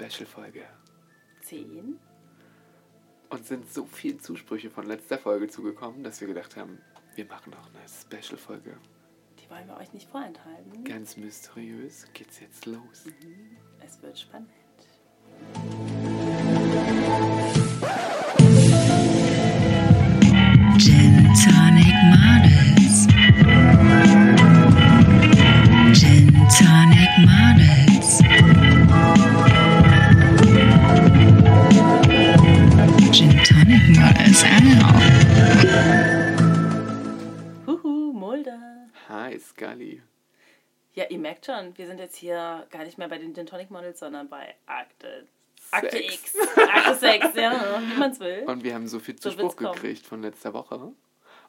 Special-Folge. 10. Und sind so viele Zusprüche von letzter Folge zugekommen, dass wir gedacht haben, wir machen noch eine Special-Folge. Die wollen wir euch nicht vorenthalten. Ganz mysteriös geht's jetzt los. Es wird spannend. Gin Tonic Models. Gin Tonic Models. Hi, Scully. Ja, ihr merkt schon, wir sind jetzt hier gar nicht mehr bei den Gin Tonic Models, sondern bei Akte, Akte Sex. X. Akte 6, ja, wie man es will. Und wir haben so viel So Zuspruch gekriegt von letzter Woche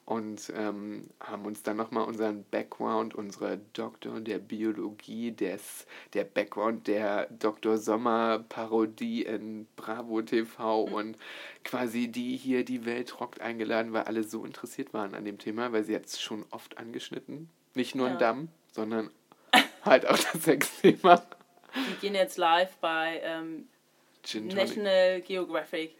und ähm, haben uns dann nochmal unseren Background, unsere Doktor der Biologie, des, der Background der Dr. Sommer Parodie in Bravo TV Mhm. und quasi die hier die Welt rockt eingeladen, weil alle so interessiert waren an dem Thema, weil sie jetzt schon oft angeschnitten. Nicht nur Ja. ein Damm, sondern halt auch das Sexthema. Wir gehen jetzt live bei ähm, National Geographic.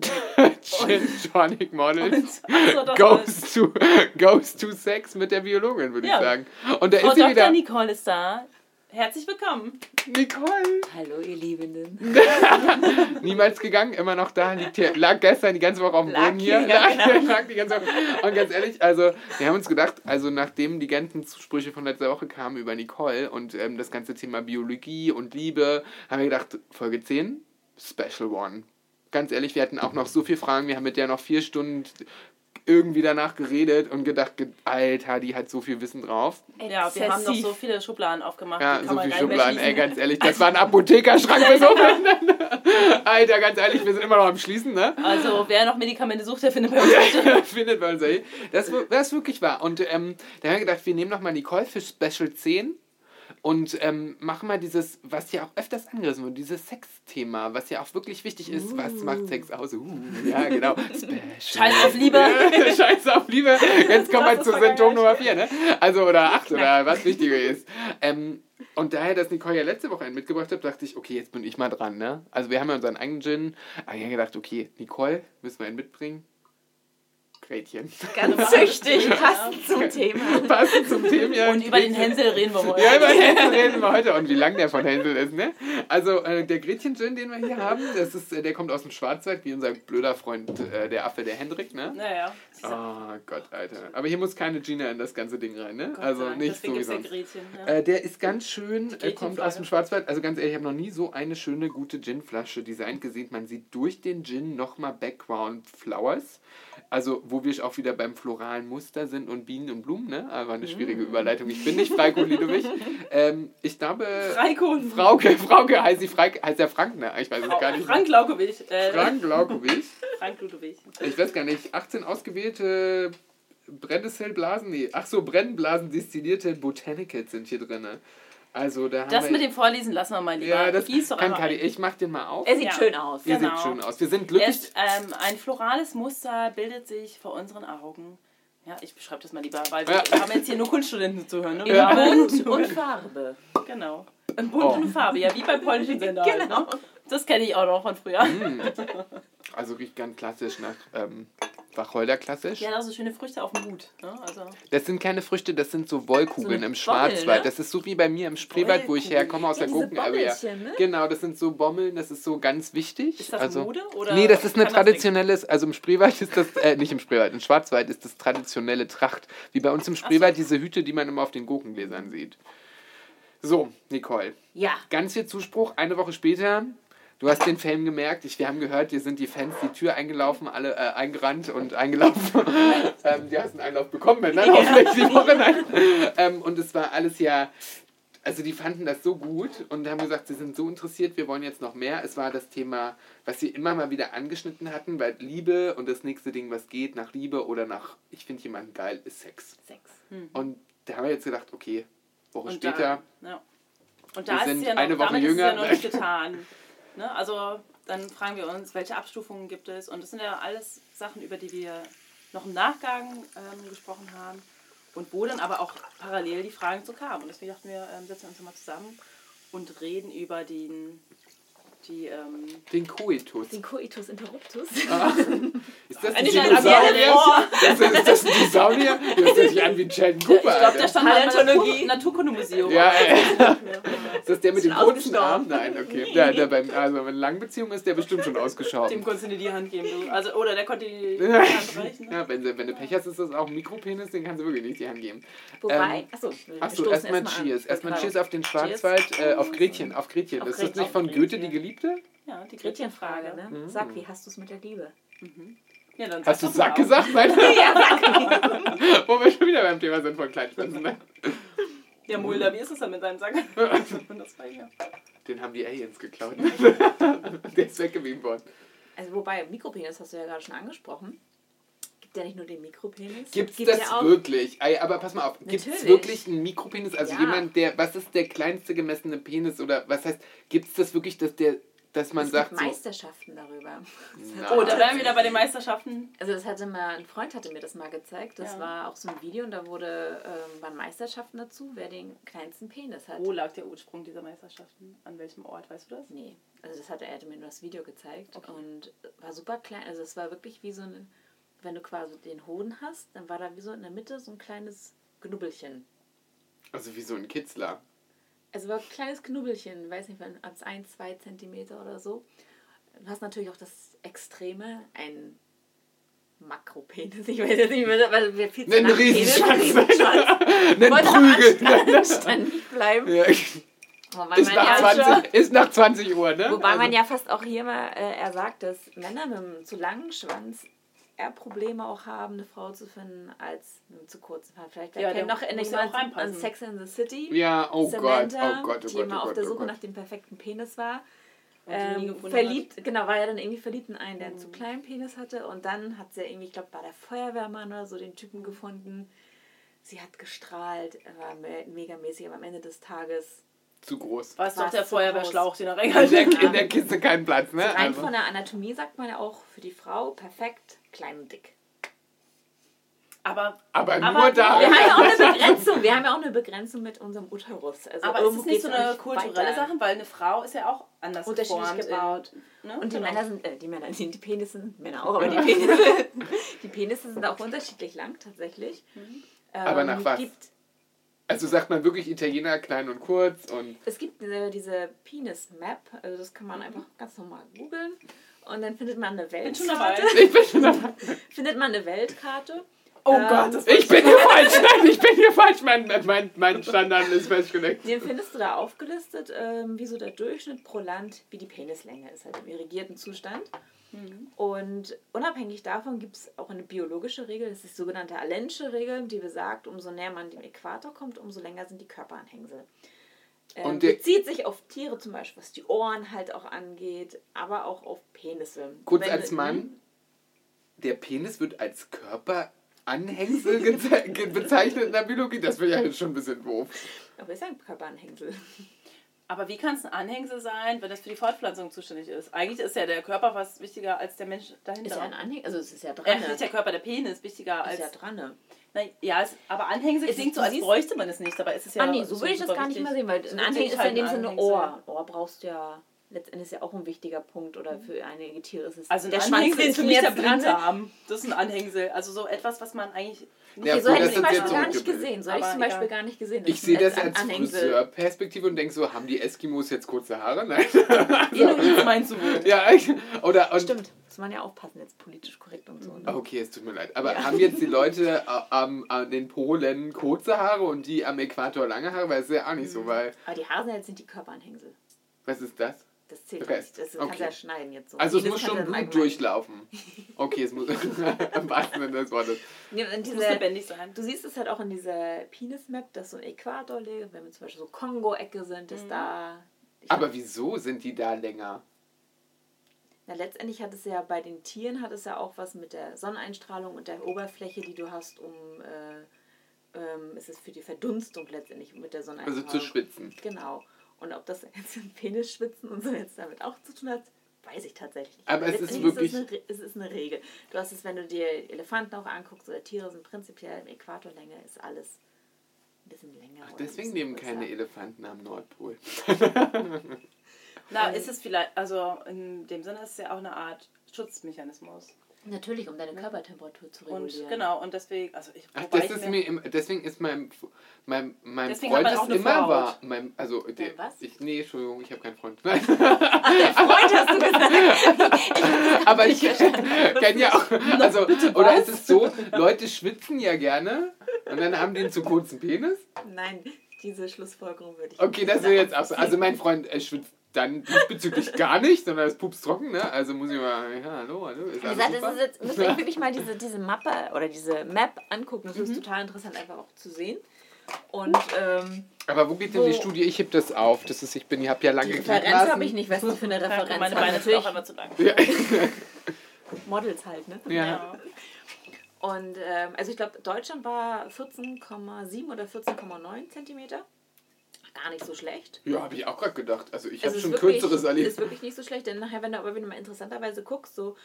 Gin Tonic Models. Also, das goes to, goes to Sex mit der Biologin, würde Ja. ich sagen. Und da ist sie Dr. wieder. Nicole ist da. Herzlich willkommen. Nicole. Hallo, ihr Liebenden. Niemals gegangen, immer noch da. Liegt hier, lag gestern die ganze Woche auf dem Lag Boden hier. hier, ja, lag, genau. lag die ganze Woche. Und ganz ehrlich, also wir haben uns gedacht, also nachdem die ganzen Zusprüche von letzter Woche kamen über Nicole und ähm, das ganze Thema Biologie und Liebe, haben wir gedacht, Folge 10, Special One. Ganz ehrlich, wir hatten auch noch so viele Fragen. Wir haben mit der noch vier Stunden irgendwie danach geredet und gedacht, ge- Alter, die hat so viel Wissen drauf. Ja, wir haben noch so viele Schubladen aufgemacht. Ja, die kann so man viel gar nicht mehr Schubladen, ey, ganz ehrlich, das war ein Apothekerschrank für so viele. Alter, ganz ehrlich, wir sind immer noch am Schließen, ne? Also, wer noch Medikamente sucht, der findet bei uns welche. Findet man sich. Das, das wirklich war. Und ähm, da haben wir gedacht, wir nehmen nochmal Nicole für Special 10 und ähm, machen mal dieses, was ja auch öfters angerissen wird, dieses Sexthema, was ja auch wirklich wichtig ist. Was macht Sex aus? Uh, ja, genau. Special. Scheiß auf Liebe. Scheiß auf Liebe. Jetzt kommen wir zu Symptom. Nummer 4, ne? Also, oder 8 oder was wichtiger ist. Ähm, und daher, dass Nicole ja letzte Woche einen mitgebracht hat, dachte ich, okay, jetzt bin ich mal dran, ne? Also, wir haben ja unseren eigenen Gin. Aber ich habe gedacht, okay, Nicole, müssen wir einen mitbringen? Gretchen. Ganz züchtig, passend zum Thema. Passend zum Thema. ja, Und über den. Hänsel reden wir heute. Ja, über den Hänsel reden wir heute und wie lang der von Hänsel ist, ne? Also, äh, der Gretchen-Gin, den wir hier haben, das ist, äh, der kommt aus dem Schwarzwald, wie unser blöder Freund, äh, der Affe, der Hendrik, ne? Naja. Oh Gott, Alter. Aber hier muss keine Gina in das ganze Ding rein, ne? also nicht so wie sonst. Gretchen. Ja. Äh, der ist ganz schön, äh, kommt aus dem Schwarzwald. Also ganz ehrlich, ich habe noch nie so eine schöne, gute Gin-Flasche designt gesehen. Man sieht durch den Gin nochmal Background Flowers. Also, wo wir auch wieder beim floralen Muster sind und Bienen und Blumen, ne? Aber eine schwierige Überleitung. Ich bin nicht Freiko Lidowich. ähm, ich glaube, Freikon. Frauke, Frauke heißt, sie Freik, heißt der Frank, ne? Ich weiß es gar nicht. Frank Laukowitsch. Äh, Frank Laukowitsch. Frank Ludwig. Ich weiß gar nicht, 18 ausgewählte Brennnesselblasen, nee, ach so, Brennblasen destillierte Botanicals sind hier drin. Also da haben Das wir, mit dem Vorlesen lassen wir mal lieber. ja, das Gieß doch kann Kadi, ein. ich mach den mal auf. Er sieht Ja. schön aus. Ihr genau. seht schön aus. Wir sind Er glücklich. ist, ähm, ein florales Muster bildet sich vor unseren Augen. Ja, ich beschreibe das mal lieber, weil wir Ja. haben jetzt hier nur Kunststudenten zu hören. Ne? In Ja. Bunt und Farbe. Genau. In Bunt Oh. und Farbe, ja, wie beim polnischen Sender. halt, Genau. ne? Das kenne ich auch noch von früher. Mm. Also riecht ganz klassisch nach ähm, Wacholder klassisch. Ja, da so schöne Früchte auf dem Hut. Ne? Also, Das sind keine Früchte, das sind so Wollkugeln So im Bommel, Schwarzwald. ne? Das ist so wie bei mir im Spreewald, wo ich herkomme aus Ja, der. Bommelchen, ne? Genau, das sind so Bommeln, das ist so ganz wichtig. ist das also, Mode? Oder Nee, das ist eine traditionelles, also im Spreewald ist das, äh, nicht im Spreewald, im Schwarzwald ist das traditionelle Tracht. Wie bei uns im Spreewald diese Hüte, die man immer auf den Gurkengläsern sieht. So, Nicole, Ja. ganz viel Zuspruch. Eine Woche später, du hast den Film gemerkt. Ich, wir haben gehört, dir sind die Fans die Tür eingelaufen, alle äh, eingerannt und eingelaufen. ähm, du hast einen Einlauf bekommen, ne? Hoffentlich die Woche. Nein. Ähm, und es war alles ja. Also die fanden das so gut und haben gesagt, sie sind so interessiert, wir wollen jetzt noch mehr. Es war das Thema, was sie immer mal wieder angeschnitten hatten, weil Liebe und das nächste Ding, was geht, nach Liebe oder nach, ich finde jemanden geil, ist Sex. Sex. Und da haben wir jetzt gedacht, okay, Woche Und später, Da, ja. Und Wir da ist sind ja noch, eine Woche damit jünger. ist es ja noch nicht getan. Ne? Also dann fragen wir uns, welche Abstufungen gibt es? Und das sind ja alles Sachen, über die wir noch im Nachgang ähm, gesprochen haben. Und wo dann aber auch parallel die Fragen zu kamen. Und deswegen dachten wir, ähm, setzen wir uns mal zusammen und reden über den die ähm, Den Koitus. Den Coitus interruptus. Ah. Ist das ein Dinosaurier? Ist das, ist das ein Dinosaurier? Das hört sich an wie ein Sheldon Cooper. ich glaube, der stand Paläontologie. Natur Naturkundemuseum. Ja, ey. Ist das der mit dem kurzen Arm? Nein, okay. Der, der beim, also in langen Beziehungen ist der bestimmt schon ausgeschaut. Dem konntest du nicht die Hand geben. Du. Also, oder der konnte die die Hand reichen. Ne? Ja, wenn, sie, wenn du Pech hast, ist das auch ein Mikropenis, den kannst du wirklich nicht die Hand geben. Wobei, Ähm, achso, erstmal erst. Cheers. Erstmal. Cheers auf den. Schwarzwald, äh, auf Gretchen, auf Gretchen. Auf Ist das Gretchen. nicht von Goethe, die Geliebte? Ja, die Gretchenfrage, Gretchenfrage. ne? Mhm. Sag, wie hast du es mit der Liebe? Ja, dann Hast du Sack gesagt? Nein. ja, sag Wo wir schon wieder beim Thema sind von Kleinschwänzen. Ne? Ja, Mulder, wie ist es denn mit deinem Sack? Den haben die Aliens geklaut. Der ist weggebeamt worden. Also wobei, Mikropenis hast du ja gerade schon angesprochen. Gibt ja nicht nur den Mikropenis. Gibt's Gibt's das ja auch, wirklich? Aber pass mal auf, gibt's Natürlich. wirklich einen Mikropenis? Also Ja. jemand, der, was ist der kleinste gemessene Penis oder was heißt, gibt's das wirklich, dass der, dass man es sagt gibt so, Meisterschaften darüber. Na. Oh, da wären wir wieder bei den Meisterschaften. Also das hatte mal, ein Freund hatte mir das mal gezeigt. Das Ja. war auch so ein Video und da wurde, ähm, waren Meisterschaften dazu, wer den kleinsten Penis hat. Wo lag der Ursprung dieser Meisterschaften? An welchem Ort, weißt du das? Nee, also das hatte er hatte mir nur das Video gezeigt Okay. und war super klein. Also es war wirklich wie so eine, wenn du quasi den Hoden hast, dann war da wie so in der Mitte so ein kleines Knubbelchen. also wie so ein Kitzler. Also war ein kleines Knubbelchen, weiß nicht, als 1, 2 Zentimeter oder so. Du hast natürlich auch das Extreme, ein Makropenis. Ich weiß jetzt nicht mehr, weil wir viel zu Einen Riesenschwanz. Einen Prügel. anständig bleiben. Ja, Wobei ist, man, nach ja, 20, ist nach 20 Uhr, ne? wobei man Also- ja fast auch hier mal, äh, er sagt, dass Männer mit einem zu langen Schwanz eher Probleme auch haben, eine Frau zu finden, als mit einem zu kurzen. Vielleicht wer Ja, kennt der noch in ja an. Sex in the City. Ja, oh Gott, Samantha, oh Gott, oh die Gott, immer oh auf Gott, der oh Suche Gott. nach dem perfekten Penis war. Ähm, gefunden verliebt, genau, war ja dann irgendwie verliebt in einen, der einen Mhm. zu kleinen Penis hatte. Und dann hat sie irgendwie, ich glaube, bei der Feuerwehrmann oder so den Typen gefunden. Sie hat gestrahlt, er war me megamäßig, aber am Ende des Tages Zu groß. War es doch der Feuerwehrschlauch, den er In reingehalten der, in der Kiste kein Platz, ne? rein Also, von der Anatomie sagt man ja auch für die Frau perfekt, klein und dick. Aber, aber nur Aber- da. Wir haben ja auch eine Begrenzung, wir haben ja auch eine Begrenzung mit unserem Uterus. Also aber ist es nicht so eine kulturelle. Sache? Weil eine Frau ist ja auch anders Unterschiedlich gebaut. In, ne? Und die Genau. Männer sind, äh, die Männer, die, die Penisse sind Männer auch, aber die Penisse, die Penisse sind auch unterschiedlich lang tatsächlich. Ähm, Aber nach was? Gibt, Also sagt man wirklich Italiener klein und kurz und es gibt diese, diese Penis-Map, also das kann Mhm. man einfach ganz normal googeln und dann findet man eine. Weltkarte. ich bin schon dabei. Findet man eine Weltkarte. Oh Ähm, Gott, das Ich bin hier falsch, nein, ich bin hier falsch. Mein, mein, mein Standard ist festgelegt. Den findest du da aufgelistet, ähm, wie so der Durchschnitt pro Land, wie die Penislänge ist, halt im irrigierten Zustand. Und unabhängig davon gibt es auch eine biologische Regel, das ist die sogenannte Allensche Regel, die besagt, umso näher man dem Äquator kommt, umso länger sind die Körperanhängsel. Ähm, Und der- bezieht sich auf Tiere zum Beispiel, was die Ohren halt auch angeht, aber auch auf Penisse. Kurz Wenn- als Mann, der Penis wird als Körperanhängsel bezeichnet in der Biologie. Das wäre ja jetzt schon ein bisschen doof. Aber ist ja ein Körperanhängsel. Aber wie kann es ein Anhängsel sein, wenn das für die Fortpflanzung zuständig ist? Eigentlich ist ja der Körper fast wichtiger als der Mensch dahinter. Ist ja ein Anhängsel, also es ist ja dran. äh, nicht der Körper, der Penis wichtiger als. Ist ja dran. ne? Na, ja, es, aber Anhängsel Es klingt ist- so, als bräuchte man es nicht. Ist es ja. ah nee, so würde ich das gar nicht mal sehen, weil So ein Anhängsel ich ist ja halt in dem Sinne. Ohr. Ohr brauchst du ja, letztendlich ist ja auch ein wichtiger Punkt oder für einige Tiere ist es Also ein der Anhängsel ist für mich der. Blinddarm. Das ist ein Anhängsel. Also so etwas, was man eigentlich. Ja, Okay, so gut, hätte ich zum Beispiel gar nicht gesehen. So hätte ich zum Beispiel gar nicht gesehen. Ich sehe das als Anhängsel. Friseurperspektive und denke so, haben die Eskimos jetzt kurze Haare? Nein. Inuit meinst du wohl? ja, ich, oder und, Stimmt, muss man ja aufpassen, jetzt politisch korrekt und so. Okay, es tut mir leid. Aber haben jetzt die Leute äh, am, an den Polen kurze Haare und die am Äquator lange Haare? Weil es ist ja auch nicht Mhm. so, weil. Aber die Haare sind jetzt nicht die Körperanhängsel. Was ist das? Das zählt Rest. nicht. Das kannst Okay. du ja schneiden jetzt so. Also es Das muss kannst schon Blut durchlaufen. Okay, es muss im wahrsten Sinne des Wortes. Ja, diese, muss lebendig sein. Du siehst es halt auch in dieser Penis-Map, dass so ein Äquator liegt, wenn wir zum Beispiel so Kongo-Ecke sind, ist da. Ich Aber wieso sind die da länger? Na, letztendlich hat es ja bei den Tieren hat es ja auch was mit der Sonneneinstrahlung und der Oberfläche, die du hast, um äh, ähm, ist es für die Verdunstung letztendlich mit der Also Sonneneinstrahlung. zu schwitzen. Genau. Und ob das jetzt im Penis schwitzen und so jetzt damit auch zu tun hat, weiß ich tatsächlich nicht. Aber es ist wirklich- Es, eine, es ist eine Regel. Du hast es, wenn du dir Elefanten auch anguckst oder Tiere sind prinzipiell im Äquatorlänge ist alles ein bisschen länger. Ach, deswegen leben keine Elefanten am Nordpol. Na, ist es vielleicht, also in dem Sinne ist es ja auch eine Art Schutzmechanismus. Natürlich, um deine Körpertemperatur zu regulieren. Und genau, und deswegen, also ich, Ach, das ich ist mir- im, deswegen ist mein, mein, mein Deswegen Freund ist immer war. Mein, also, der, Dein was? Ich, nee, Entschuldigung, ich habe keinen Freund. Nein. Freund hast du gesagt. Aber ich kenne ja auch, also, oder ist es so, Leute schwitzen ja gerne und dann haben die einen zu kurzen Penis? Nein, diese Schlussfolgerung würde ich Okay, das ist jetzt auch so. Also mein Freund äh, schwitzt dann diesbezüglich gar nicht, sondern ist pups trocken, ne? Also muss ich mal, ja, hallo, hallo, ist Wie alles gesagt, super? das ist jetzt, müsst ihr euch wirklich mal diese, diese Mappe oder diese Map angucken. Das ist total interessant, einfach auch zu sehen. Und ähm, Aber wo geht denn die Wo- Studie? Ich heb das auf. Das ist, ich bin, ich habe ja lange die Referenz habe ich nicht, was du für eine Referenz meine. Beine sind Natürlich auch immer zu lang. Ja. Models halt, ne? ja. Ja. Und ähm, also ich glaube, Deutschland war 14,7 oder 14,9 Zentimeter. Gar nicht so schlecht. Ja, habe ich auch gerade gedacht. Also ich habe Also es schon wirklich- kürzeres erlebt. Ist wirklich nicht so schlecht, denn nachher, wenn du aber wieder mal interessanterweise guckst, so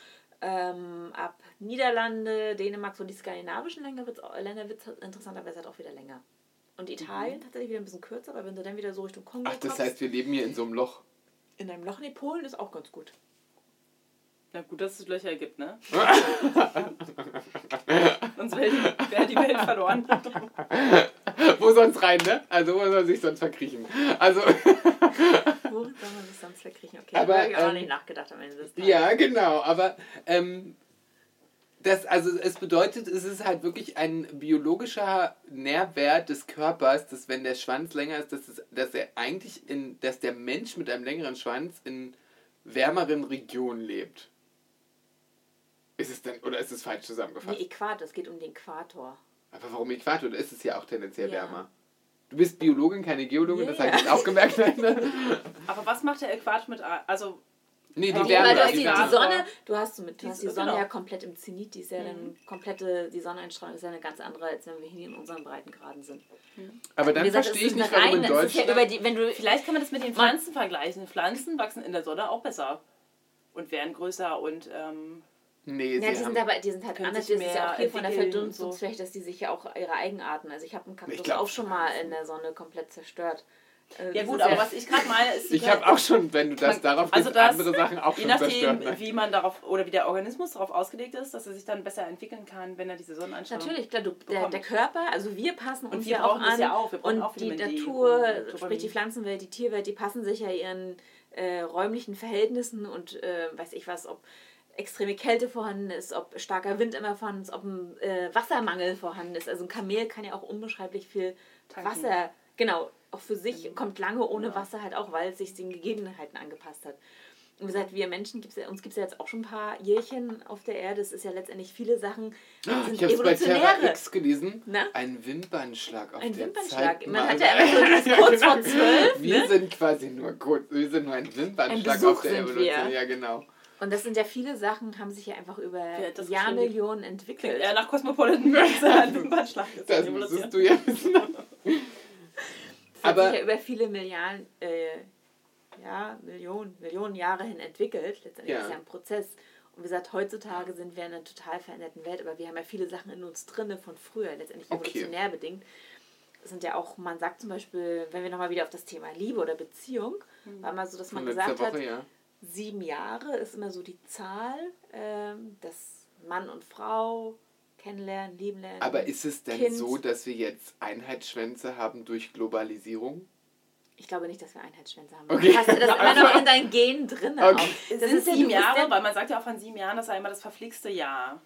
ähm, ab Niederlande, Dänemark, so die skandinavischen Länder wird halt interessanterweise halt auch wieder länger. Und Italien tatsächlich wieder ein bisschen kürzer, aber wenn du dann wieder so Richtung Kongo Ach, das kommst, heißt, wir leben hier in so einem Loch. in einem Loch in Polen ist auch ganz gut. Na gut, dass es Löcher gibt, ne? Sonst wäre die, wär die Welt verloren. Wo sonst rein, ne? Also wo soll man sich sonst verkriechen? Also, Wo soll man sich sonst verkriechen? Okay, Aber, da habe ich auch ähm, nicht nachgedacht am Ende des Tages. ja, genau. Aber ähm, das, also es bedeutet, es ist halt wirklich ein biologischer Nährwert des Körpers, dass wenn der Schwanz länger ist, dass, es, dass er eigentlich in, dass der Mensch mit einem längeren Schwanz in wärmeren Regionen lebt. Ist es denn, oder ist es falsch zusammengefasst? Nee, Äquator, es geht um den Äquator. Aber warum Äquator? Da ist es ja auch tendenziell Ja. wärmer. Du bist Biologin, keine Geologin, das Ja. habe ich jetzt auch gemerkt. Aber was macht der Äquator mit. Also, nee, die Ja, Wärme. Weil du hast die die, die Sonne, du hast, so mit, du Die- hast die Sonne genau. ja komplett im Zenit, die ist ja dann komplette, die Sonneneinstrahlung ist ja eine ganz andere, als wenn wir hier in unseren Breitengraden sind. Aber dann gesagt, verstehe ich nicht, warum in reine- ja Deutschland... über die, wenn du, vielleicht kann man das mit den Pflanzen vergleichen. Pflanzen wachsen in der Sonne auch besser. Und werden größer und. Ähm, Nee, ja, sie die sind aber, die sind halt anders, das ist ja mehr auch hier von der entwickeln und Verdunstungsfläche, dass die sich ja auch ihre Eigenarten, also ich habe einen Kaktus Ich glaub- auch schon mal in der Sonne komplett zerstört. Äh, ja, das gut, aber was ich gerade meine, ist. ich habe auch schon, wenn du das Man- darauf also gehst, das- andere Sachen auch Je schon nachdem, zerstört. Ne? wie man darauf oder wie der Organismus darauf ausgelegt ist, dass er sich dann besser entwickeln kann, wenn er diese Sonneneinstrahlung Natürlich, klar, du, der, der Körper, also wir passen uns wir ja auch brauchen das an ja auch, wir brauchen und auch die Natur, und sprich die Pflanzenwelt, die Tierwelt, die passen sich ja ihren äh, räumlichen Verhältnissen und äh, weiß ich was, ob extreme Kälte vorhanden ist, ob starker Wind immer vorhanden ist, ob ein äh, Wassermangel vorhanden ist. Also ein Kamel kann ja auch unbeschreiblich viel Tanken. Wasser, genau, auch für sich, kommt lange ohne Ja. Wasser halt auch, weil es sich den Gegebenheiten angepasst hat. Und wie gesagt, wir Menschen, gibt's ja, uns gibt es ja jetzt auch schon ein paar Jährchen auf der Erde. Es ist ja letztendlich viele Sachen, Ah, sind ich habe es bei Terra evolutionäre. X gelesen. Na? Ein Wimpernschlag auf Ein der Wimpernschlag. Zeit. Man hat ja immer so kurz vor zwölf. Wir Ne? sind quasi nur kurz, wir sind nur ein Wimpernschlag Besuch auf der Evolution. wir. Ja, genau. Und das sind ja viele Sachen, haben sich ja einfach über das Jahrmillionen entwickelt. eher nach Cosmopolitan ist Das müsstest du ja wissen. Das hat Aber- sich ja über viele Milliarden, äh, ja, Millionen, Millionen Jahre hin entwickelt. Letztendlich Ja. ist ja ein Prozess. Und wie gesagt, heutzutage sind wir in einer total veränderten Welt, aber wir haben ja viele Sachen in uns drinne von früher, letztendlich Okay. evolutionär bedingt. Es sind ja auch, man sagt zum Beispiel, wenn wir nochmal wieder auf das Thema Liebe oder Beziehung, war mal so, dass man Von gesagt Woche, hat, ja. Sieben Jahre ist immer so die Zahl, ähm, dass Mann und Frau kennenlernen, lieben lernen. Aber ist es denn Kind. so, dass wir jetzt Einheitsschwänze haben durch Globalisierung? Ich glaube nicht, dass wir Einheitsschwänze haben. Okay. Du hast das immer noch in deinen Genen drin. Okay. Das sind sieben du Jahre, ja- weil man sagt ja auch von sieben Jahren, das sei immer das verflixte Jahr.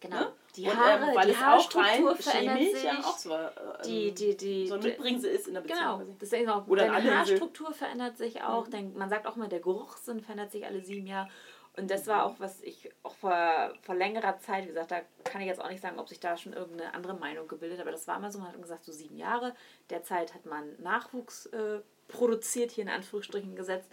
Genau. Ne? Die Und, Haare, ähm, weil die Haarstruktur verändert sich. ja auch so, ähm, die, die, die, so ein Mitbringsel ist in der Beziehung. Genau, ist auch, Oder deine eine Insel. Haarstruktur verändert sich auch. Dein, man sagt auch immer, der Geruchssinn verändert sich alle sieben Jahre. Und das war auch, was ich auch vor, vor längerer Zeit, wie gesagt, da kann ich jetzt auch nicht sagen, ob sich da schon irgendeine andere Meinung gebildet, aber das war mal so, man hat gesagt, so sieben Jahre. Derzeit hat man Nachwuchs äh, produziert, hier in Anführungsstrichen gesetzt,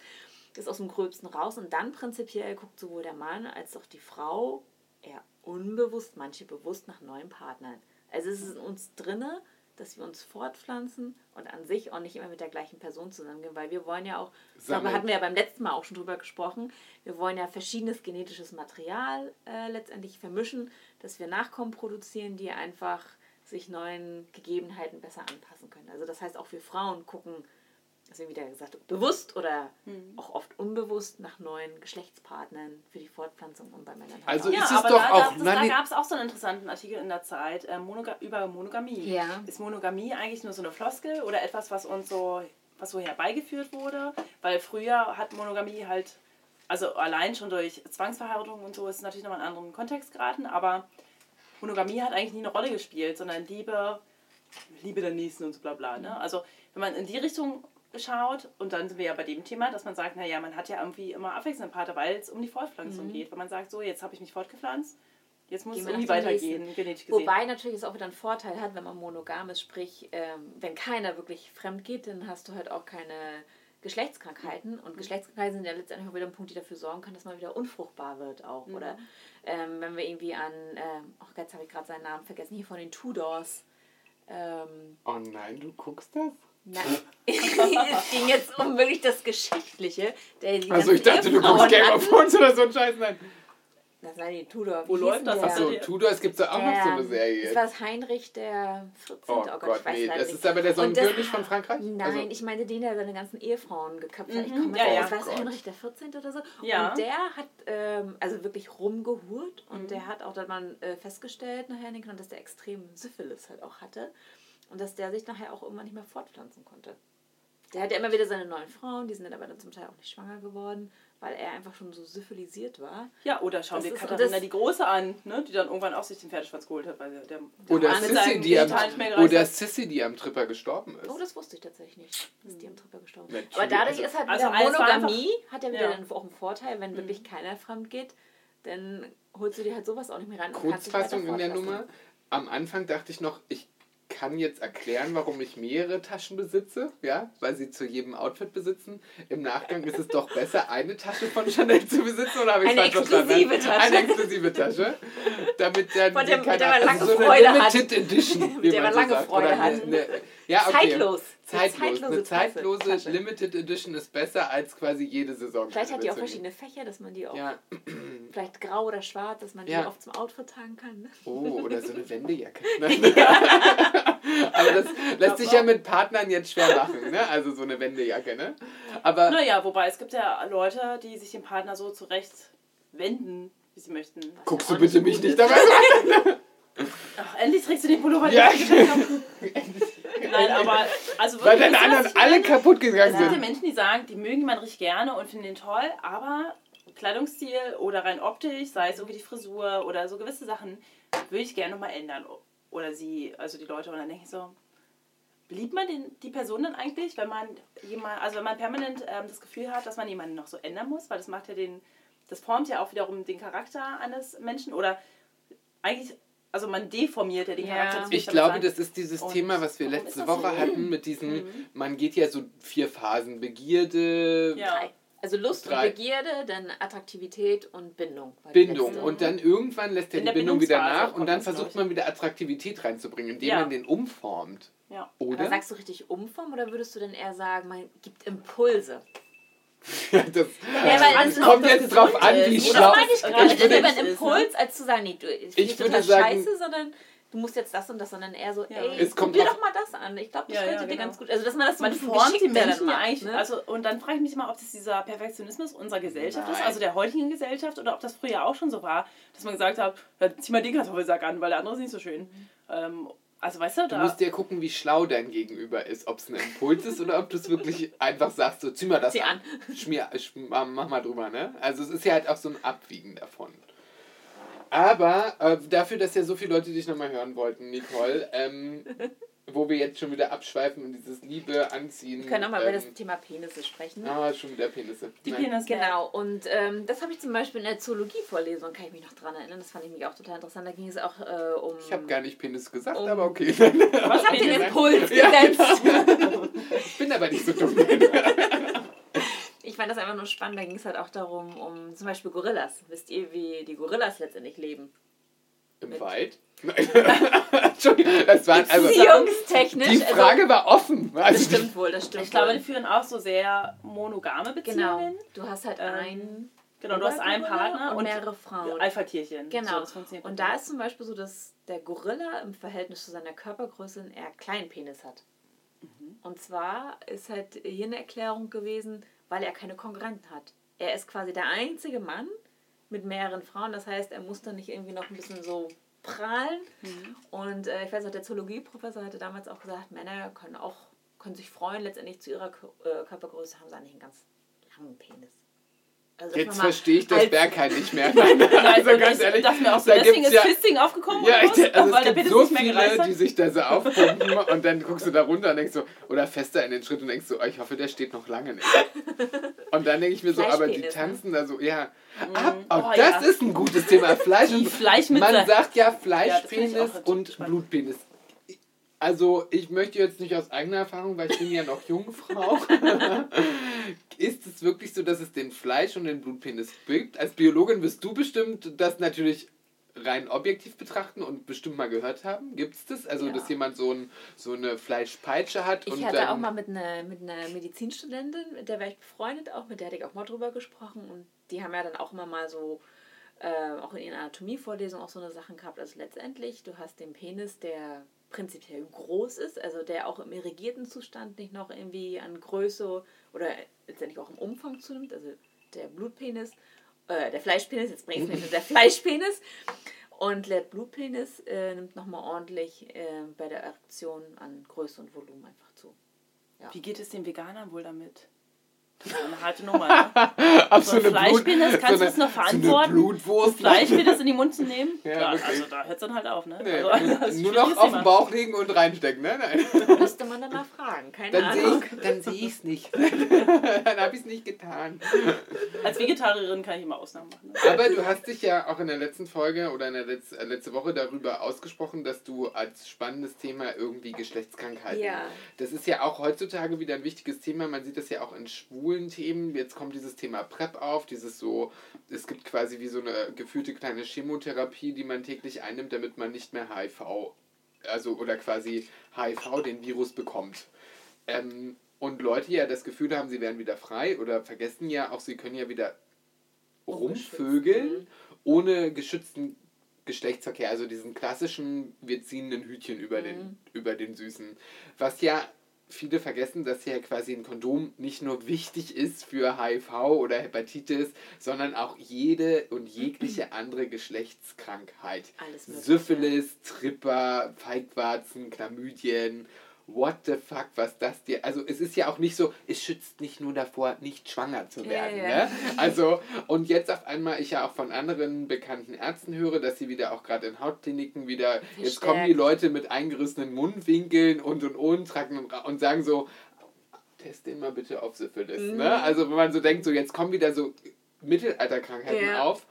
ist aus dem Gröbsten raus und dann prinzipiell guckt sowohl der Mann als auch die Frau eher unbewusst, manche bewusst nach neuen Partnern. Also es ist in uns drinne, dass wir uns fortpflanzen und an sich auch nicht immer mit der gleichen Person zusammengehen, weil wir wollen ja auch, darüber hatten wir ja beim letzten Mal auch schon drüber gesprochen, wir wollen ja verschiedenes genetisches Material äh, letztendlich vermischen, dass wir Nachkommen produzieren, die einfach sich neuen Gegebenheiten besser anpassen können. Also das heißt auch wir Frauen gucken deswegen wieder gesagt, bewusst oder Hm. auch oft unbewusst nach neuen Geschlechtspartnern für die Fortpflanzung und bei Männern. Also ist es aber doch da, auch- Da, gab es auch so einen interessanten Artikel in der Zeit äh, Monoga über Monogamie. Ja. Ist Monogamie eigentlich nur so eine Floskel oder etwas, was uns so, was so herbeigeführt wurde? Weil früher hat Monogamie halt, also allein schon durch Zwangsverheiratung und so ist natürlich nochmal in einen anderen Kontext geraten, aber Monogamie hat eigentlich nie eine Rolle gespielt, sondern Liebe, Liebe der Nächsten und so bla bla. Ne? Also wenn man in die Richtung schaut, und dann sind wir ja bei dem Thema, dass man sagt, naja, man hat ja irgendwie immer abwechselnde Partner, weil es um die Fortpflanzung geht. Wenn man sagt, so, jetzt habe ich mich fortgepflanzt, jetzt muss Gehen es irgendwie weitergehen, genetisch gesehen. Wobei natürlich es auch wieder einen Vorteil hat, wenn man monogam ist, sprich, ähm, wenn keiner wirklich fremd geht, dann hast du halt auch keine Geschlechtskrankheiten. Und Geschlechtskrankheiten sind ja letztendlich auch wieder ein Punkt, die dafür sorgen kann, dass man wieder unfruchtbar wird auch. Oder ähm, wenn wir irgendwie an, ähm, ach jetzt habe ich gerade seinen Namen vergessen, hier von den Tudors. Ähm, Oh nein, du guckst das? Nein. es ging jetzt um wirklich das Geschichtliche. Also ich dachte, du guckst Game of. Thrones oder so ein Scheiß. Nein. Das war die Tudor. Wo läuft das? der? Ach So, die- Tudors gibt es da auch noch so eine Ähm, Serie. Das war Heinrich der 14. Oh Oh, Gott, ich weiß nee, das nicht. ist aber der Sohn Und das- König von Frankreich? Nein, Also- ich meine den, der seine ganzen Ehefrauen geköpft hat. Ich Mhm, komme ja, ja, das war Gott. Heinrich der 14. oder so. Ja. Und der hat ähm, also wirklich rumgehurt und Mhm. der hat auch dann mal äh, festgestellt nachher in den Knochen, dass der extrem Syphilis halt auch hatte und dass der sich nachher auch irgendwann nicht mehr fortpflanzen konnte. Der hat ja immer wieder seine neuen Frauen, die sind dann aber dann zum Teil auch nicht schwanger geworden, weil er einfach schon so syphilisiert war. Ja, oder schauen Das wir ist- und Katharina die Große an, ne? die dann irgendwann auch sich den Pferdeschwanz geholt hat, weil der, der Oder Sissy, die am, Hintern nicht mehr gereicht oder hat. Sissy, die am Tripper gestorben ist. Oh, das wusste ich tatsächlich nicht, dass die am Tripper gestorben sind. Natürlich, Aber dadurch also- ist halt Also wieder Monogamie, hat ja wieder ja. dann auch einen Vorteil, wenn wirklich keiner fremd geht, dann holst du dir halt sowas auch nicht mehr ran. und kannst dich Kurzfassung in der. Nummer. Am Anfang dachte ich noch, ich kann jetzt erklären, warum ich mehrere Taschen besitze, ja, weil sie zu jedem Outfit besitzen. Im Nachgang ist es doch besser, eine Tasche von Chanel zu besitzen oder habe ich Eine exklusive Tasche. Eine exklusive Tasche, damit dann Von der- die mit der man also lange so eine Freude hat. Edition, wie der man so lange sagt. Freude hat. eine, eine, ja, okay. Zeitlos. Eine Zeitlos. Eine zeitlose zeitlose Tasche. Limited Edition ist besser als quasi jede Saison. Vielleicht hat die auch verschiedene Fächer, dass man die auch, Ja, vielleicht grau oder schwarz, dass man die Ja. auch zum Outfit tragen kann. Oh, oder so eine Wendejacke. Aber das lässt sich ja mit Partnern jetzt schwer machen, ne? Also so eine Wendejacke, ne? Aber Naja, wobei es gibt ja Leute, die sich dem Partner so zurecht wenden, wie sie möchten. Was guckst ja du bitte mich nicht dabei an. Ach, endlich trägst du den Pullover. den Ja. ich geschenkt habe. Nein, aber also Weil wirklich, deine ihr, was anderen alle kaputt gegangen Es gibt ja sind. Menschen, die sagen, die mögen man richtig gerne und finden den toll, aber Kleidungsstil oder rein optisch, sei es irgendwie die Frisur oder so gewisse Sachen, würde ich gerne nochmal ändern. Oder sie, also die Leute, und dann denke ich so, liebt man den, die Person dann eigentlich, wenn man jemand, also wenn man permanent ähm, das Gefühl hat, dass man jemanden noch so ändern muss, weil das macht ja den, das formt ja auch wiederum den Charakter eines Menschen oder eigentlich, also man deformiert ja den Ja. Charakter. Ich glaube, sagen. das ist dieses Und Thema, was wir letzte Woche so? hatten mit diesem, Mhm. man geht ja so vier Phasen, Begierde, Ja. Drei. Also Lust Drei. und Begierde, dann Attraktivität und Bindung. Bindung. Und dann irgendwann lässt er die der Bindung wieder nach und dann versucht man wieder Attraktivität reinzubringen, indem Ja. man den umformt. Ja. Aber Oder? sagst du richtig Umform oder würdest du denn eher sagen, man gibt Impulse? Ja, das Ja, das das kommt jetzt drauf an, wie ist. Das schlau. meine ich gerade. ist, ne? Impuls, als zu sagen, nee, du, ich, Ich total sagen- scheiße, sondern du musst jetzt das und das, sondern eher so, Ja. ey, Es kommt probier drauf- doch mal das an. Ich glaube, das Ja, ja, könnte dir genau. ganz gut. Also, dass man das so Man formt die Menschen ja eigentlich, ne? also und dann frage ich mich immer, ob das dieser Perfektionismus unserer Gesellschaft ist, Nein. also der heutigen Gesellschaft, oder ob das früher auch schon so war, dass man gesagt hat, ja, zieh mal den Kartoffelsack an, weil der andere ist nicht so schön. Ähm, also weißt du, Du da musst dir gucken, wie schlau dein Gegenüber ist. Ob es ein Impuls ist oder ob du es wirklich einfach sagst, so zieh mal das Zieh an. Schmier, sch- mach mal drüber, ne? Also es ist ja halt auch so ein Abwiegen davon. Aber äh, dafür, dass ja so viele Leute dich nochmal hören wollten, Nicole, ähm, wo wir jetzt schon wieder abschweifen und dieses Liebe anziehen. wir können nochmal über ähm, das Thema Penisse sprechen. Ah, schon wieder Penisse. die Nein. Penis Genau, und ähm, das habe ich zum Beispiel in der Zoologie-Vorlesung, kann ich mich noch dran erinnern, das fand ich mich auch total interessant. Da ging es auch äh, um. Ich habe gar nicht Penis gesagt, Um- aber okay. Was Ich habe den Penis? Impuls Ja, gesetzt. ich bin aber nicht so dumm. Ich fand das einfach nur spannend. Da ging es halt auch darum, um zum Beispiel Gorillas. Wisst ihr, wie die Gorillas letztendlich leben? Im Wald? Nein. Entschuldigung, das war also. Beziehungstechnisch. Die Frage war offen. Also, Also das stimmt wohl, das stimmt Ich glaube, die führen auch so sehr monogame Genau. Beziehungen. Du hast halt Ähm, einen. Genau, du hast einen Partner und und mehrere Frauen. Alpha-Tierchen. So, Genau. das funktioniert und da ist zum Beispiel so, dass der Gorilla im Verhältnis zu seiner Körpergröße einen eher kleinen Penis hat. Und zwar ist halt hier eine Erklärung gewesen, weil er keine Konkurrenten hat. Er ist quasi der einzige Mann mit mehreren Frauen. Das heißt, er muss dann nicht irgendwie noch ein bisschen so prahlen. Und äh, ich weiß auch, der Zoologieprofessor hatte damals auch gesagt, Männer können auch können sich freuen, letztendlich zu ihrer äh, Körpergröße haben sie eigentlich einen ganz langen Penis. Also, Jetzt verstehe ich das Bergheim nicht mehr. also Also ganz ich ehrlich, mir auch so, da deswegen ist ja, Fisting aufgekommen ja, ich, also es gibt so viele, die sich da so aufpumpen und dann guckst du da runter und denkst so, oder fester in den Schritt und denkst so, oh, ich hoffe, der steht noch lange nicht. Und dann denke ich mir so, aber die ne? tanzen da so, ja. Ab, Oh, oh, das ja. ist ein gutes Thema. Fleisch und Fleischmittel. Man sagt ja Ja, Fleischpenis auch und. Blutpenis. Also ich möchte jetzt nicht aus eigener Erfahrung, weil ich bin ja noch Jungfrau. ist es wirklich so, dass es den Fleisch- und den Blutpenis gibt? Als Biologin wirst du bestimmt das natürlich rein objektiv betrachten und bestimmt mal gehört haben. Gibt es das? Also, Ja. dass jemand so, ein, so eine Fleischpeitsche hat? Ich und hatte auch mal mit einer, mit einer Medizinstudentin, mit der war ich befreundet auch, mit der hatte ich auch mal drüber gesprochen und die haben ja dann auch immer mal so, äh, auch in ihren Anatomievorlesungen auch so eine Sachen gehabt. Also letztendlich, du hast den Penis, der prinzipiell groß ist, also der auch im irrigierten Zustand nicht noch irgendwie an Größe oder letztendlich auch im Umfang zunimmt, also der Blutpenis, äh, der Fleischpenis, jetzt bringe ich es mir der Fleischpenis. Und der Blutpenis äh, nimmt nochmal ordentlich äh, bei der Erektion an Größe und Volumen einfach zu. Wie geht es den Veganern wohl damit? Das ist eine harte Nummer, ne? Ach, So ein Fleischpenis, kannst du das noch verantworten? So eine Blutwurst. Fleischpenis in die Mund zu nehmen? Ja, Ja, wirklich. also da hört es dann halt auf, ne? Nee, also, ein nur noch auf den Bauch legen und reinstecken, ne? Nein. Müsste man danach fragen, keine Dann sehe Ahnung. ich dann sehe ich es nicht. dann habe ich es nicht getan. Als Vegetarierin kann ich immer Ausnahmen machen. Ne? Aber du hast dich ja auch in der letzten Folge oder in der Letz äh, letzte Woche darüber ausgesprochen, dass du als spannendes Thema irgendwie Geschlechtskrankheiten. Ja. Das ist ja auch heutzutage wieder ein wichtiges Thema. Man sieht das ja auch in schwulen Themen. Jetzt kommt dieses Thema PrEP auf, dieses so, es gibt quasi wie so eine gefühlte kleine Chemotherapie, die man täglich einnimmt, damit man nicht mehr HIV, also oder quasi HIV, den Virus bekommt. Ähm, und Leute ja das Gefühl haben, sie werden wieder frei oder vergessen ja auch, sie können ja wieder rumvögeln mhm. ohne geschützten Geschlechtsverkehr, also diesen klassischen, wir ziehen ein Hütchen über, Mhm. den, über den Süßen. Was ja viele vergessen, dass ja quasi ein Kondom nicht nur wichtig ist für HIV oder Hepatitis, sondern auch jede und jegliche andere Geschlechtskrankheit. Alles mögliche. Syphilis, Tripper, Feigwarzen, Chlamydien, what the fuck, was das dir. Also es ist ja auch nicht so, es schützt nicht nur davor, nicht schwanger zu Ja, werden. ja. Ne? Also, und jetzt auf einmal, ich ja auch von anderen bekannten Ärzten höre, dass sie wieder auch gerade in Hautkliniken wieder, jetzt kommen die Verstärkt. Leute mit eingerissenen Mundwinkeln und und und, tragen und, sagen so, test den mal bitte auf Syphilis. Mhm. Ne? Also wenn man so denkt, so jetzt kommen wieder so Mittelalterkrankheiten Ja. auf.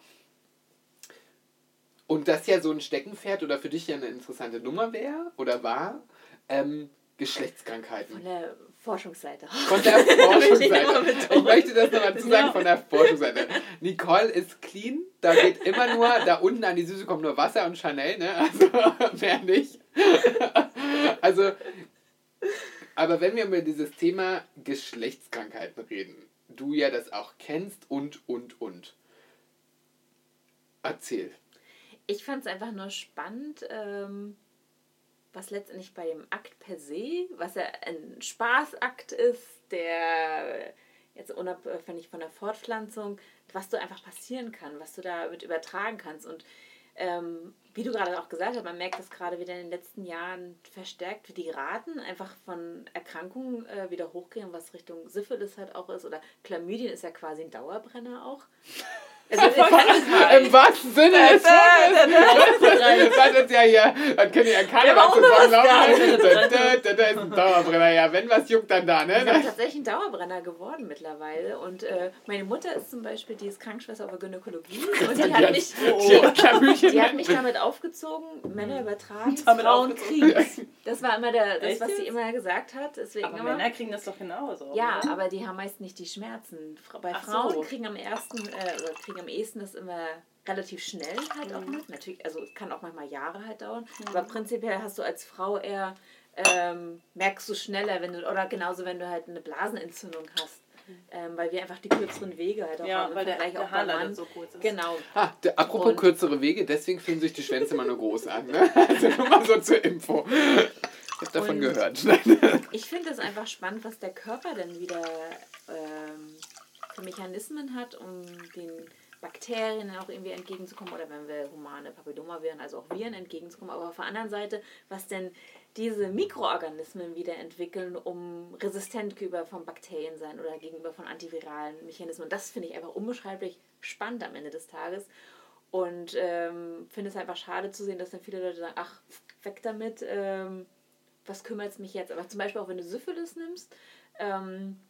Und das ja so ein Steckenpferd oder für dich ja eine interessante Nummer wäre oder war, ähm, Geschlechtskrankheiten. Von der Forschungsseite. Von der ich Forschungsseite. Ich möchte das noch dazu sagen, von der Forschungsseite. Nicole ist clean, da geht immer nur, da unten an die Süße kommt nur Wasser und Chanel, ne? Also mehr nicht. Also, aber wenn wir über dieses Thema Geschlechtskrankheiten reden, du ja das auch kennst und, und, und. Erzähl. Ich fand es einfach nur spannend, ähm, was letztendlich bei dem Akt per se, was ja ein Spaßakt ist, der jetzt unabhängig von der Fortpflanzung, was du einfach passieren kann, was du damit übertragen kannst. Und ähm, wie du gerade auch gesagt hast, man merkt das gerade wieder in den letzten Jahren verstärkt, wie die Raten einfach von Erkrankungen äh, wieder hochgehen, was Richtung Syphilis halt auch ist. Oder Chlamydien ist ja quasi ein Dauerbrenner auch. Ich kann- Im wahrsten Sinne des Wortes. Das ist ja hier, dann können die ja keine war was zusammen unbekannt. laufen. Da, ist ein Dauerbrenner. Ja, wenn was juckt, dann da, Das ist ne? tatsächlich ein Dauerbrenner geworden mittlerweile. Und äh, meine Mutter ist zum Beispiel, die ist Krankenschwester auf der Gynäkologie. Und die hat mich, Die die hat mich damit aufgezogen, Männer übertragen, Damit Frauen kriegen Das war immer der, das, was sie immer gesagt hat. Deswegen Aber immer, Männer kriegen das doch genauso. ja, oder? aber die haben meist nicht die Schmerzen. Bei Ach so. Frauen kriegen am ersten, äh, oder kriegen am ehesten das immer relativ schnell halt Mhm. auch mit. Natürlich, also es kann auch manchmal Jahre halt dauern. Aber prinzipiell hast du als Frau eher, ähm, merkst du schneller, wenn du, oder genauso wenn du halt eine Blasenentzündung hast. Ähm, weil wir einfach die kürzeren Wege halt auch Mhm. ja, haben. im weil der, Vergleich der auch Mann. so kurz ist. Genau. Ah, der, apropos Und- kürzere Wege, deswegen fühlen sich die Schwänze immer nur groß an. Ne? Also nur mal so zur Info. Ich habe davon Und- gehört. Ich finde es einfach spannend, was der Körper dann wieder ähm, für Mechanismen hat, um den Bakterien auch irgendwie entgegenzukommen oder wenn wir humane Papillomaviren, also auch Viren entgegenzukommen. Aber auf der anderen Seite, was denn diese Mikroorganismen wieder entwickeln, um resistent gegenüber von Bakterien sein oder gegenüber von antiviralen Mechanismen. Das finde ich einfach unbeschreiblich spannend am Ende des Tages. Und ähm, finde es einfach schade zu sehen, dass dann viele Leute sagen, ach, weg damit, ähm, was kümmert es mich jetzt? Aber zum Beispiel auch wenn du Syphilis nimmst, ähm,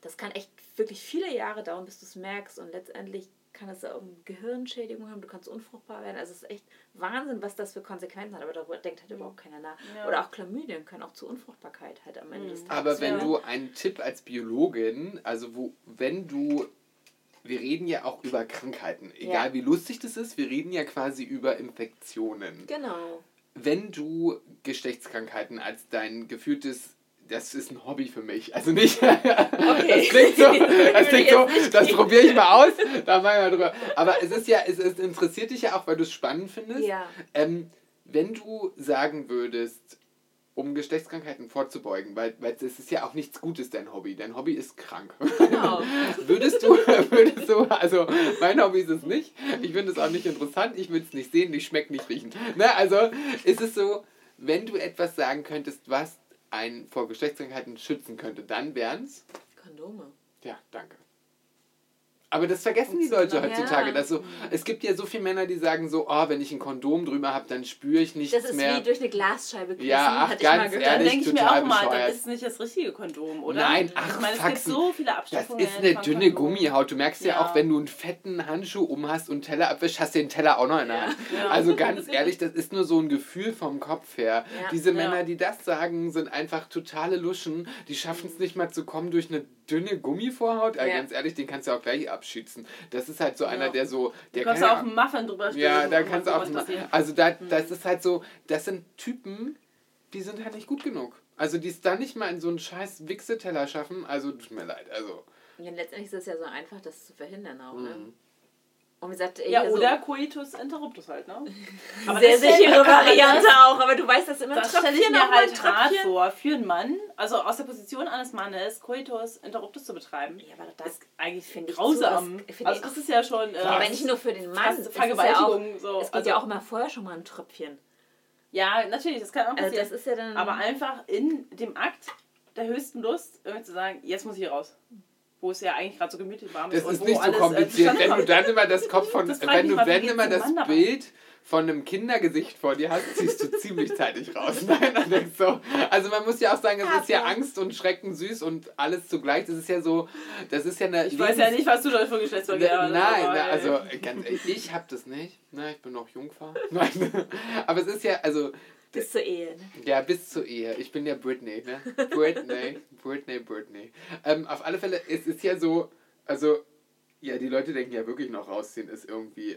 das kann echt wirklich viele Jahre dauern, bis du es merkst und letztendlich kann es auch Gehirnschädigung haben, du kannst unfruchtbar werden. Also es ist echt Wahnsinn, was das für Konsequenzen hat, aber darüber denkt halt überhaupt keiner nach. Ja. Oder auch Chlamydien können auch zu Unfruchtbarkeit halt am Ende des Tages Aber wenn Ja. du einen Tipp als Biologin, also wo, wenn du, wir reden ja auch über Krankheiten, egal Ja. wie lustig das ist, wir reden ja quasi über Infektionen. Genau. Wenn du Geschlechtskrankheiten als dein gefühltes das ist ein Hobby für mich. Also nicht. Das klingt so. Das, klingt ich so, das probiere ich mal aus. Da machen wir drüber. Aber es ist ja, es, es interessiert dich ja auch, weil du es spannend findest. Ja. Ähm, wenn du sagen würdest, um Geschlechtskrankheiten vorzubeugen, weil, weil es ist ja auch nichts Gutes, dein Hobby. Dein Hobby ist krank. Genau. würdest du, würdest du, also mein Hobby ist es nicht. Ich finde es auch nicht interessant. Ich will es nicht sehen, nicht schmecken, nicht riechen. Ne? Also ist es so, wenn du etwas sagen könntest, was einen vor Geschlechtskrankheiten schützen könnte, dann wären es. Kondome. Ja, danke. Aber das vergessen die Leute Ja. heutzutage. Dass so, es gibt ja so viele Männer, die sagen so, oh, wenn ich ein Kondom drüber habe, dann spüre ich nichts Das ist mehr. wie durch eine Glasscheibe küssen, Ja, ach, hatte ganz ich mal gehört. Dann ehrlich, denke ich mir auch mal, dann bescheuert. ist es nicht das richtige Kondom, oder? Nein, ach, ich meine, es fuck, gibt so viele Das Abstufungen. ist eine dünne Kondomen. Gummihaut. Du merkst ja. Ja. auch, wenn du einen fetten Handschuh um hast und Teller abwischst, hast du den Teller auch noch in der Hand. Ja. Also ganz ehrlich, das ist nur so ein Gefühl vom Kopf her. Ja. Diese Ja. Männer, die das sagen, sind einfach totale Luschen. Die schaffen es nicht mal zu kommen durch eine dünne Gummivorhaut. Ja. Ganz ehrlich, den kannst du auch gleich abschießen. Das ist halt so einer, Ja. der so... Der Du kannst kann auch einen Muffin drüber stellen. ja, da kannst du auch. Also da, das ist halt so, das sind Typen, die sind halt nicht gut genug. Also die es dann nicht mal in so einen scheiß Wichseteller schaffen, also tut mir leid. Also. Ja, letztendlich ist es ja so einfach, das zu verhindern auch. Mhm. Ne? Und gesagt, Ja, hier oder Coitus interruptus halt, ne? Aber sehr sichere Variante auch, aber du weißt das immer Das stelle ich mir halt hart vor, für einen Mann, also aus der Position eines Mannes, Coitus interruptus zu betreiben. Ja, aber das ist eigentlich finde ich grausam. zu- das also das ist ja schon... Äh, aber nicht nur für den Mann. fast es ist Vergewaltigung, Ja auch, so. Es geht Also- ja auch immer vorher schon mal ein Tröpfchen. Ja, natürlich, das kann auch Also passieren. das ist ja dann. aber einfach in dem Akt der höchsten Lust, irgendwie zu sagen, jetzt muss ich hier raus. Wo es ja eigentlich gerade so gemütlich ist. Das und ist wo nicht so alles, äh, kompliziert. wenn du dann immer das Kopf von, Das wenn du mal, wie wenn geht's immer das Mann dabei? Bild von einem Kindergesicht vor dir hast, ziehst du ziemlich zeitig raus. Nein, dann du, also man muss ja auch sagen, es ist ja Angst und Schrecken süß und alles zugleich. Das ist ja so, das ist ja eine Ich weiß ja nicht, was du da für Geschlechtsverkehr hast. Ne, Nein, aber, also ganz ehrlich, ich hab das nicht. Ne, ich bin noch Jungfer. Nein. Aber es ist ja, also, bis zur Ehe. Ne? ja, bis zur Ehe. Ich bin ja Britney, ne? Britney, Britney, Britney. Ähm, auf alle Fälle, es ist ja so, also, ja, die Leute denken ja wirklich noch rausziehen ist irgendwie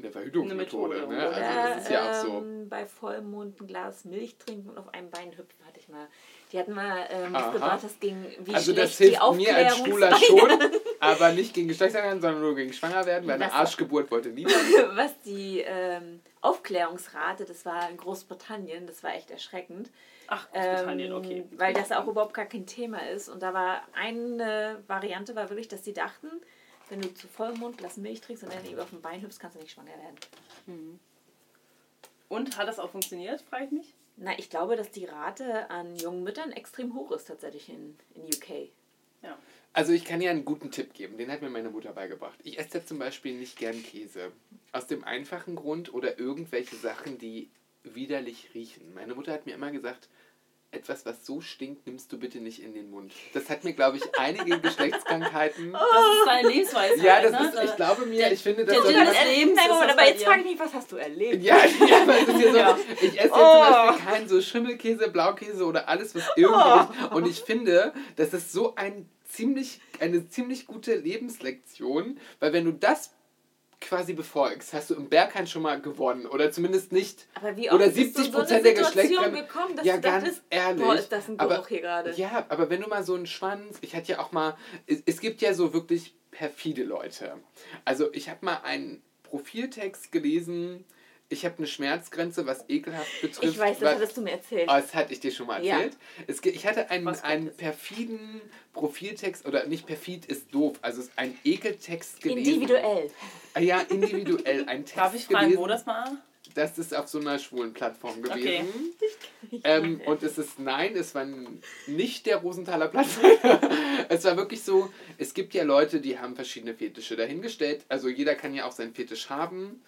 eine Verhütungsmethode. Eine Methode, ne? Also das ist ja auch so. ähm, bei Vollmond ein Glas Milch trinken und auf einem Bein hüpfen, hatte ich mal. Die hatten mal ähm, Aha. was gebracht, das ging wie Also das schlecht die hilft mir als Schwuler schon, aber nicht gegen Geschlechtskrankheiten, sondern nur gegen Schwangerwerden, weil eine Das- Arschgeburt wollte niemand. was die ähm, Aufklärungsrate, das war in Großbritannien, das war echt erschreckend. Ach, Großbritannien, Ähm, okay. Weil das auch überhaupt gar kein Thema ist. Und da war eine Variante, war wirklich, dass sie dachten, wenn du zu Vollmond ein Glas Milch trinkst und dann eben auf dem Bein hüpfst, kannst du nicht schwanger werden. Und hat das auch funktioniert, frage ich mich? Na, ich glaube, dass die Rate an jungen Müttern extrem hoch ist tatsächlich in, in UK. Ja. Also ich kann ja einen guten Tipp geben, den hat mir meine Mutter beigebracht. Ich esse ja zum Beispiel nicht gern Käse. Aus dem einfachen Grund oder irgendwelche Sachen, die widerlich riechen. Meine Mutter hat mir immer gesagt, etwas, was so stinkt, nimmst du bitte nicht in den Mund. Das hat mir, glaube ich, einige Geschlechtskrankheiten. Das ist deine Lebensweise. Ja, das ne? ist, ich glaube mir, ich finde, das der man- des Lebens Nein, ist Moment, das aber jetzt dir. frage ich mich, was hast du erlebt? Ja, ja, aber es ist ja so, Ja. ich esse Oh. zum Beispiel keinen so Schimmelkäse, Blaukäse oder alles, was irgendwie riecht. Und ich finde, das ist so ein ziemlich, eine ziemlich gute Lebenslektion, weil wenn du das quasi befolgst, hast du im Berghain schon mal gewonnen. Oder zumindest nicht. Aber wie Oder oft du 70 in so Prozent der Situation Geschlechter. gekommen, dass Ja, du ganz dachtest, ehrlich. boah, ist das ein Geruch aber, hier gerade. Ja, aber wenn du mal so einen Schwanz, ich hatte ja auch mal, es, es gibt ja so wirklich perfide Leute. Also ich habe mal einen Profiltext gelesen, ich habe eine Schmerzgrenze, was ekelhaft betrifft. Ich weiß, das hattest du mir erzählt. Oh, das hatte ich dir schon mal Ja. erzählt. Es, ge- ich hatte einen, einen perfiden Profiltext, oder nicht perfid, ist doof. Also es ist ein Ekeltext gelesen. Individuell. Ah Ja, individuell. Ein Text Darf ich fragen, gelesen. wo das war? Das ist auf so einer schwulen Plattform Okay. gewesen. Ähm, und es ist, nein, es war nicht der Rosenthaler Platz. es war wirklich so, es gibt ja Leute, die haben verschiedene Fetische dahingestellt. Also jeder kann ja auch seinen Fetisch haben.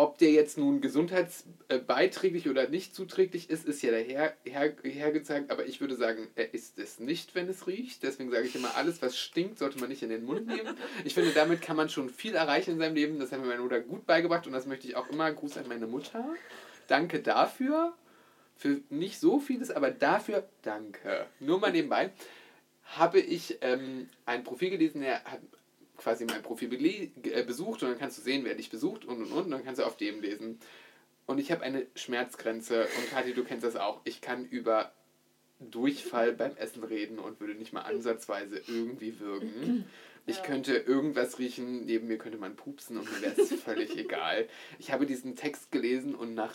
Ob der jetzt nun gesundheitsbeiträglich oder nicht zuträglich ist, ist ja daher her, hergezeigt. Aber ich würde sagen, er ist es nicht, wenn es riecht. Deswegen sage ich immer, alles, was stinkt, sollte man nicht in den Mund nehmen. Ich finde, damit kann man schon viel erreichen in seinem Leben. Das hat mir meine Mutter gut beigebracht und das möchte ich auch immer. Gruß an meine Mutter. Danke dafür. Für nicht so vieles, aber dafür danke. Nur mal nebenbei habe ich ähm, ein Profil gelesen, der hat quasi mein Profil äh, besucht und dann kannst du sehen, wer dich besucht und und und und dann kannst du auf dem lesen. Und ich habe eine Schmerzgrenze und Kathi, du kennst das auch. Ich kann über Durchfall beim Essen reden und würde nicht mal ansatzweise irgendwie würgen. Ich könnte irgendwas riechen, neben mir könnte man pupsen und mir wäre es völlig egal. Ich habe diesen Text gelesen und nach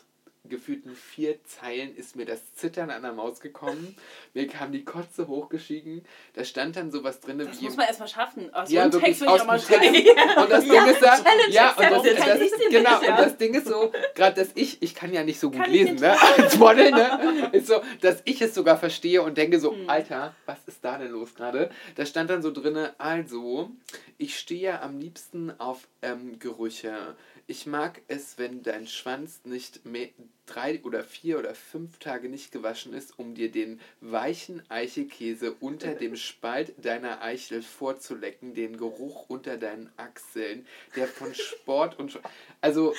gefühlten vier Zeilen ist mir das Zittern an der Maus gekommen. Mir kam die Kotze hochgestiegen. Da stand dann sowas drin Das wie... muss man erstmal schaffen. Aus Ja, wirklich Text will ich auch mal dem schreiben. Und das Ding ist da, ja, und das, das, genau, ja. und das Ding ist so, gerade dass ich, ich kann ja nicht so gut lesen, ne, als Model, ne, ist so, dass ich es sogar verstehe und denke so, Hm. Alter, was ist da denn los gerade? Da stand dann so drinne, also, ich stehe am liebsten auf ähm, Gerüche. Ich mag es, wenn dein Schwanz nicht mehr drei oder vier oder fünf Tage nicht gewaschen ist, um dir den weichen Eichelkäse unter dem Spalt deiner Eichel vorzulecken, den Geruch unter deinen Achseln, der von Sport und... Sch- Also,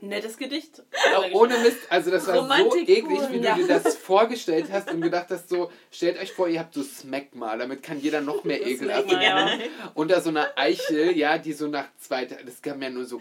Nettes Gedicht. auch ohne Mist, also das war Romantik so eklig, wie du ja. dir das vorgestellt hast und gedacht hast, so, stellt euch vor, ihr habt so Smackma, damit kann jeder noch mehr Das Ekel erfahren. ja. Unter so einer Eichel, ja, die so nach zwei Tagen, das kam ja nur so.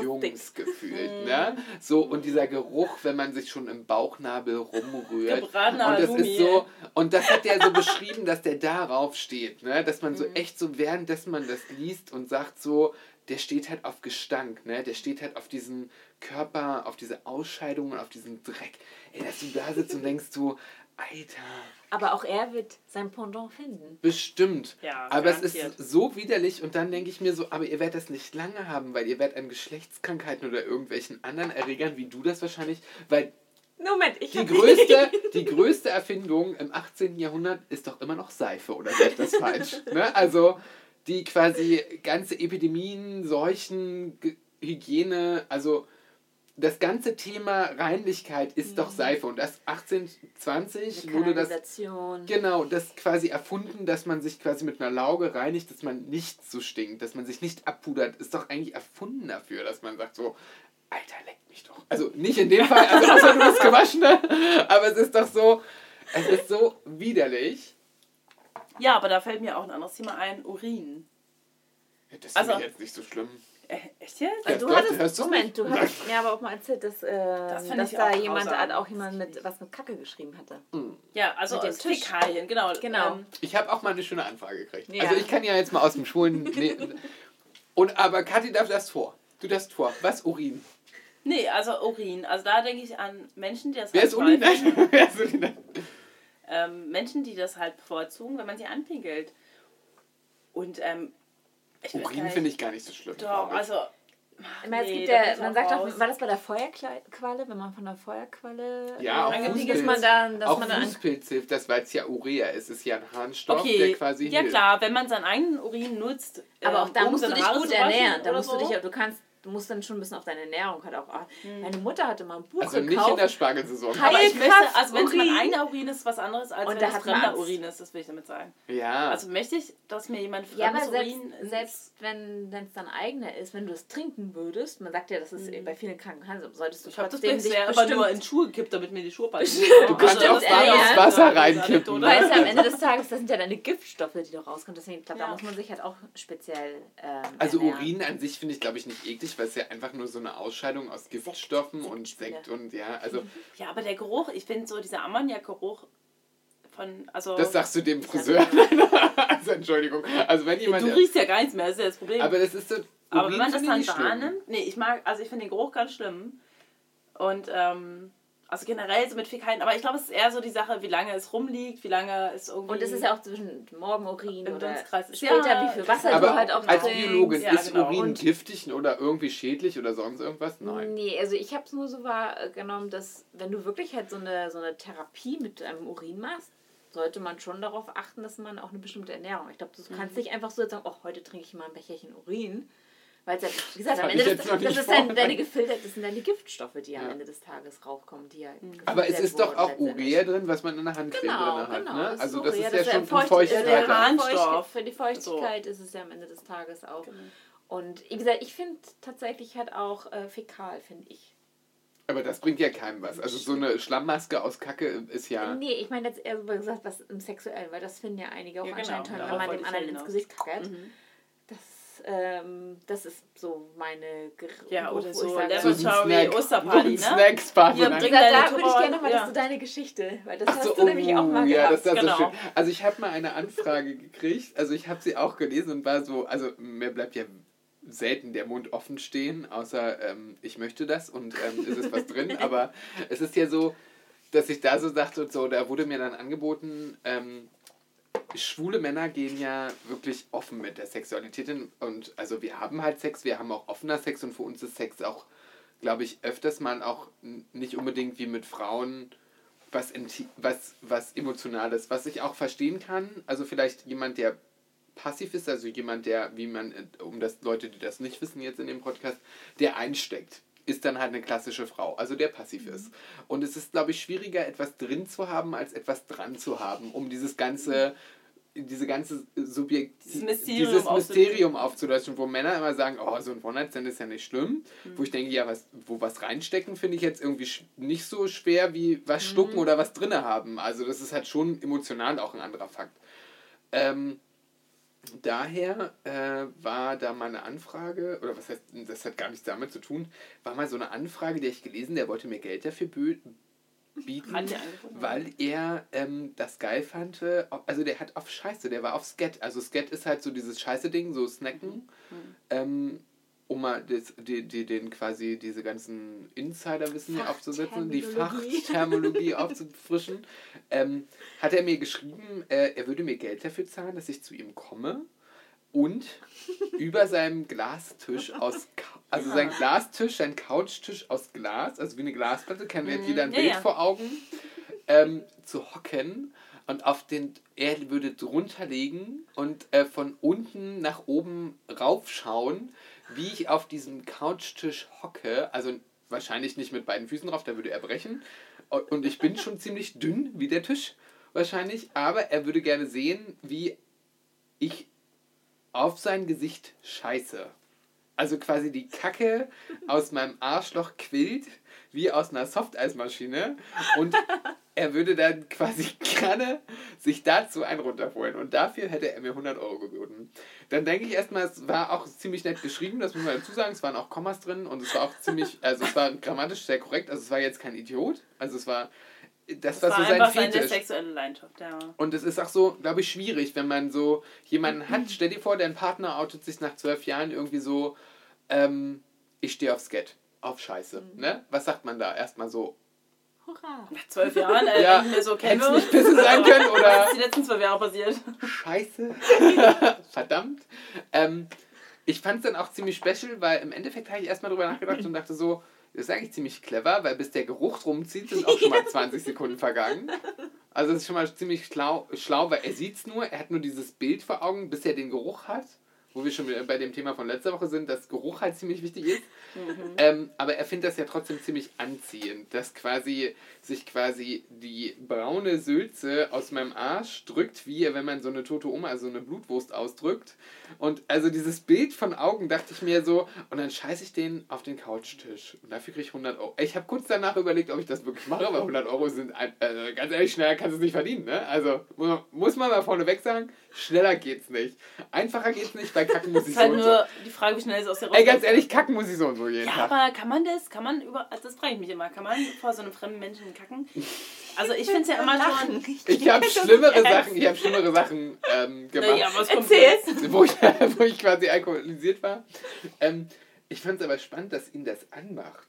Jungs gefühlt, Mhm. ne? So, und dieser Geruch, wenn man sich schon im Bauchnabel rumrührt. Gebratener Und das ist so, und das hat er so beschrieben, dass der darauf steht, ne? Dass man so Mhm. echt so, währenddessen man das liest und sagt so, der steht halt auf Gestank, ne? Der steht halt auf diesen Körper, auf diese Ausscheidungen, auf diesen Dreck. Ey, dass du da sitzt und denkst so, Alter, Aber auch er wird sein Pendant finden. bestimmt. Ja, aber es ist garantiert. so widerlich und dann denke ich mir so, aber ihr werdet das nicht lange haben, weil ihr werdet an Geschlechtskrankheiten oder irgendwelchen anderen Erregern, wie du das wahrscheinlich, weil Moment, ich die größte, die größte Erfindung im 18. Jahrhundert ist doch immer noch Seife, oder sehe ich das falsch? Ne? Also die quasi ganze Epidemien, Seuchen, Hygiene, also das ganze Thema Reinlichkeit ist doch Seife und das 1820 wurde das. Genau, das quasi erfunden, dass man sich quasi mit einer Lauge reinigt, dass man nicht so stinkt, dass man sich nicht abpudert, ist doch eigentlich erfunden dafür, dass man sagt so, Alter, leck mich doch. Also nicht in dem Fall, also außer du bist gewaschen, ne? aber es ist doch so, es ist so widerlich. Ja, aber da fällt mir auch ein anderes Thema ein. Urin. Ja, Das Also- finde ich jetzt nicht so schlimm. Äh, echt jetzt? Ja, du doch, hattest, Moment, du hast mir aber auch mal erzählt, dass, äh, fand dass da auch jemand, hat auch jemand mit was mit Kacke geschrieben hatte. Ja, also Mit aus. Fäkalien, genau. Genau. Ähm, Ich habe auch mal eine schöne Anfrage gekriegt. Ja. Also ich kann ja jetzt mal aus dem Schwulen... Nee, und aber Kathi darf das vor. Du darfst vor. Was Urin? nee, also Urin. Also da denke ich an Menschen, die das Wer halt ist bevorzugen. Nein, wer ist Uli? Ähm, Menschen, die das halt bevorzugen, wenn man sie anpinkelt. Und ähm, ich Urin finde ich gar nicht so schlimm. Doch, also. Ich meine, es nee, gibt ja, man auch sagt raus. auch, war das bei der Feuerqualle, wenn man von der Feuerqualle Ja, auch Fußpilz. dass man dann, dass auch man dann Fußpilz hilft das, weil es ja Urea ist. Es ist ja ein Harnstoff, Okay, der quasi ja hilft. klar, wenn man seinen eigenen Urin nutzt. Aber ähm, auch da um musst du dich gut ernähren. Da musst du so. dich, du kannst, du musst dann schon ein bisschen auf deine Ernährung halt auch achten. Meine Mutter hatte mal ein Buch Also nicht gekauft. in der Spargelsaison. Aber ich möchte, also wenn es mein Urin. eigener Urin ist, was anderes, als Und wenn da es fremder. Urin ist, das will ich damit sagen. Ja. Also möchte ich, dass mir jemand ja, aber fremdes selbst, Urin selbst wenn es dann eigener ist, wenn du es trinken würdest, man sagt ja, das ist bei vielen Krankenhäusern, solltest du Ich habe das trotzdem dich bisher aber bestimmt nur in Schuhe gekippt, damit mir die Schuhe passen. Du kannst Bestimmt, auch warmes ja. Wasser reinkippen. Weil es ja am Ende des Tages, das sind ja deine Giftstoffe, die da rauskommen. Deswegen, ich glaube, da Ja. muss man sich halt auch speziell ähm, Also ernähren. Urin an sich finde ich, glaube ich, nicht eklig, weil es ja einfach nur so eine Ausscheidung aus Giftstoffen und Sektspiele. Sekt und ja, also Ja, aber der Geruch, ich finde so dieser Ammoniakgeruch von, also... das sagst du dem Friseur. also Entschuldigung. Also wenn jemand. du riechst ja gar nichts mehr, das ist ja das Problem. aber das ist so. Aber wenn man das dann nicht wahrnimmt, nee, ich mag, also ich finde den Geruch ganz schlimm. Und ähm, also generell so mit Fäkalien, aber ich glaube, es ist eher so die Sache, wie lange es rumliegt, wie lange es irgendwie. Und es ist ja auch zwischen Morgenurin Im oder später, Ja, wie viel Wasser. Aber du halt auch als trinkst. Biologin, Ja, ist genau. Urin Und- giftig oder irgendwie schädlich oder sonst irgendwas? Nein. Nee, also ich habe es nur so wahrgenommen, dass wenn du wirklich halt so eine, so eine Therapie mit einem Urin machst, sollte man schon darauf achten, dass man auch eine bestimmte Ernährung. Ich glaube, du Mhm. kannst nicht einfach so jetzt sagen, oh, heute trinke ich mal ein Becherchen Urin. Weil es ja, wie gesagt, am Ende des, das nicht ist dein, deine gefiltert, das sind deine Giftstoffe, die am Ja. Ende des Tages rauskommen, die ja Aber es ist doch auch. Urea drin, was man in der Handcreme Genau, drin hat. genau. Ne? ist Also so, das ist ja, das schon Feucht- Feuchtigkeit. der. Harnstoff. Für die Feuchtigkeit ist es ja am Ende des Tages auch. Genau. Und wie gesagt, ich finde tatsächlich halt auch äh, fäkal, finde ich. Aber das bringt ja keinem was. Also so eine Schlammmaske aus Kacke ist ja. Nee, ich meine jetzt eher so gesagt, was im Sexuellen, weil das finden ja einige auch Ja, genau, anscheinend toll, wenn man dem anderen ins Gesicht kackert. Mhm. Das, ähm, das ist so meine Ger Ja, oder so Laboratory. Osterparty, ne? Snacksparty. Nein. bringt- da, da würde ich gerne mal, ja. dass du deine Geschichte, weil das Ach hast so, du nämlich auch mal oh, ja, gehabt. das ist genau. so schön. Also ich habe mal eine Anfrage gekriegt, also ich habe sie auch gelesen und war so, also mir bleibt ja selten der Mund offen stehen, außer ähm, ich möchte das und ähm, ist es was drin, aber es ist ja so, dass ich da so dachte und so, da wurde mir dann angeboten, ähm, schwule Männer gehen ja wirklich offen mit der Sexualität in, und also wir haben halt Sex, wir haben auch offener Sex und für uns ist Sex auch, glaube ich, öfters mal auch nicht unbedingt wie mit Frauen was, was, was Emotionales, was ich auch verstehen kann. Also vielleicht jemand, der passiv ist, also jemand, der, wie man, äh, um das Leute, die das nicht wissen jetzt in dem Podcast, der einsteckt, ist dann halt eine klassische Frau, also der passiv ist. Und es ist, glaube ich, schwieriger, etwas drin zu haben, als etwas dran zu haben, um dieses ganze, diese ganze Subjekt, Dieses Mysterium dieses aufzulösen. Mysterium aufzulöschen, wo Männer immer sagen, oh, so ein One-Night-Stand ist ja nicht schlimm. Wo ich denke, ja, was, wo was reinstecken, finde ich jetzt irgendwie nicht so schwer wie was schlucken oder was drinne haben. Also das ist halt schon emotional auch ein anderer Fakt. Ähm, daher äh, war da mal eine Anfrage, oder was heißt, das hat gar nichts damit zu tun, war mal so eine Anfrage, die ich gelesen, der wollte mir Geld dafür bieten, weil er ähm, das geil fand. äh, Also der hat auf Scheiße, der war auf Skat. Also Skat ist halt so dieses Scheiße-Ding, so Snacken. Ähm, um mal das, die, die, den quasi diese ganzen Insiderwissen hier aufzusetzen, die Fachterminologie. Fachthermologie aufzufrischen, ähm, hat er mir geschrieben, äh, er würde mir Geld dafür zahlen, dass ich zu ihm komme und über seinem Glastisch aus, also sein Glastisch, sein Couchtisch aus Glas, also wie eine Glasplatte, kennen wir jetzt jeder ein Mhm. Ja, Bild ja. vor Augen, ähm, zu hocken und auf den, er würde drunter legen und äh, von unten nach oben raufschauen, wie ich auf diesem Couchtisch hocke, also wahrscheinlich nicht mit beiden Füßen drauf, da würde er brechen. Und ich bin schon ziemlich dünn wie der Tisch wahrscheinlich, aber er würde gerne sehen, wie ich auf sein Gesicht scheiße. Also quasi die Kacke aus meinem Arschloch quillt, wie aus einer Softeismaschine. Und er würde dann quasi gerne sich dazu einen runterholen. Und dafür hätte er mir 100 Euro geboten. Dann denke ich erstmal, es war auch ziemlich nett geschrieben, das muss man dazu sagen. Es waren auch Kommas drin und es war auch ziemlich, also es war grammatisch sehr korrekt. Also es war jetzt kein Idiot. Also es war, das, Das war war so sein einfach seine Fetisch. sexuelle Leidenschaft, ja. Und es ist auch so, glaube ich, schwierig, wenn man so jemanden hat. Stell dir vor, dein Partner outet sich nach zwölf Jahren irgendwie so, ähm, ich stehe auf Skat, auf Scheiße. Ne? Was sagt man da? Erstmal so, Hurra! Nach zwölf Jahren, äh, Ja, ich mir so, kennen wir nicht uns? Pisse sein können Was oder ist die letzten zwölf Jahre passiert? Scheiße. Verdammt. Ähm, ich fand es dann auch ziemlich special, weil im Endeffekt habe ich erstmal drüber nachgedacht und dachte so, das ist eigentlich ziemlich clever, weil bis der Geruch rumzieht, sind auch schon mal 20 Sekunden vergangen. Also das ist schon mal ziemlich schlau, schlau weil er sieht es nur, er hat nur dieses Bild vor Augen, bis er den Geruch hat. Wo wir schon bei dem Thema von letzter Woche sind, dass Geruch halt ziemlich wichtig ist. Ähm, aber er findet das ja trotzdem ziemlich anziehend, dass quasi sich quasi die braune Sülze aus meinem Arsch drückt, wie wenn man so eine tote Oma, also eine Blutwurst ausdrückt. Und also dieses Bild von Augen dachte ich mir so, und dann scheiße ich den auf den Couchtisch. Und dafür kriege ich 100 Euro. Ich habe kurz danach überlegt, ob ich das wirklich mache, weil 100 Euro sind, ein, äh, ganz ehrlich, schneller kannst du es nicht verdienen. Ne? Also muss man, muss man mal vorneweg sagen, schneller geht's nicht. Einfacher geht's nicht, bei Kacken muss Das ich ist so halt und so. nur die Frage, wie schnell es aus der Ey, ganz ehrlich, kacken muss ich so und so jeden Ja, Tag. aber kann man das? Kann man über. Also das frage ich mich immer. Kann man vor so einem fremden Menschen kacken? Also ich finde es ja immer schon. Ich habe schlimmere Sachen, ich habe schlimmere Sachen ähm, gemacht, Naja, was kommt jetzt? wo, ich, wo ich quasi alkoholisiert war. Ähm, ich fand es aber spannend, dass ihn das anmacht.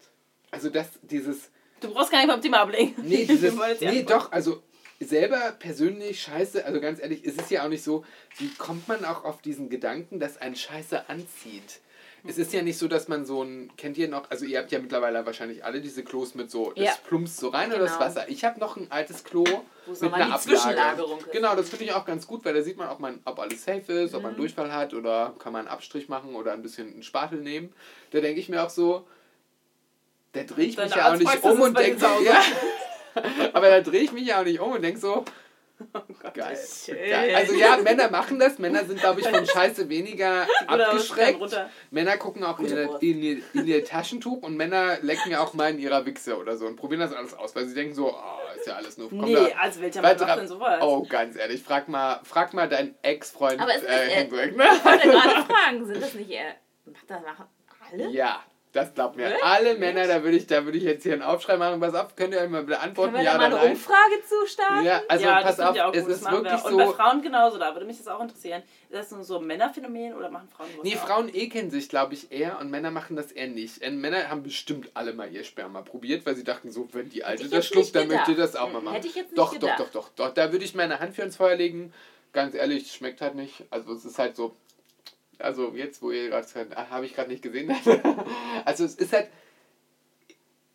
Also dass dieses, Du brauchst gar nicht vom Thema ablenken. nee, dieses, Du wolltest ja nee, doch, also selber persönlich scheiße, also ganz ehrlich, es ist ja auch nicht so, wie kommt man auch auf diesen Gedanken, dass ein Scheiße anzieht? Es ist ja nicht so, dass man so ein, kennt ihr noch, also ihr habt ja mittlerweile wahrscheinlich alle diese Klos mit so, das Ja. plumpst so rein oder das Genau. Wasser. Ich habe noch ein altes Klo es mit einer Ablage. Zwischenlagerung ist. Genau, das finde ich auch ganz gut, weil da sieht man auch, mal, ob alles safe ist, ob Mhm. man Durchfall hat oder kann man einen Abstrich machen oder ein bisschen einen Spatel nehmen. Da denke ich mir auch so, da drehe ich mich ja auch nicht um und denke so, ja. Aber da drehe ich mich ja auch nicht um und denke so, geil. Schön. geil. Also ja, Männer machen das. Männer sind, glaube ich, von Scheiße weniger abgeschreckt. runter. Männer gucken auch in in, in ihr Taschentuch und Männer lecken ja auch mal in ihrer Wichse oder so und probieren das alles aus, weil sie denken so, oh, ist ja alles nur... kommt Nee, da- also welcher Mann macht denn sowas? Oh, ganz ehrlich, frag mal, frag mal deinen Ex-Freund Aber ist das, äh, äh, Hendrik, ne? Ich wollte gerade fragen, sind das nicht eher. Macht das machen alle? Ja, das glaubt mir. Wirklich? Alle Männer, da würde ich, da würde ich jetzt hier einen Aufschrei machen. Pass auf, könnt ihr euch mal beantworten, Können wir ja da mal oder eine nein? Umfrage zu starten? Ja, also ja, pass das auf, es ist wirklich wir. Und bei so. Frauen genauso, da würde mich das auch interessieren. Ist das nur so ein Männerphänomen oder machen Frauen sowas Nee, auch? Frauen ekeln sich, glaube ich, eher und Männer machen das eher nicht. Und Männer haben bestimmt alle mal ihr Sperma probiert, weil sie dachten, so, wenn die Alte das schluckt, dann möchte das auch mal machen. hätte ich jetzt nicht doch, gedacht. doch, doch, doch, doch. Da würde ich meine Hand für ins Feuer legen. Ganz ehrlich, schmeckt halt nicht. Also es ist halt so. Also jetzt, wo ihr gerade ah, habe ich gerade nicht gesehen. also es ist halt.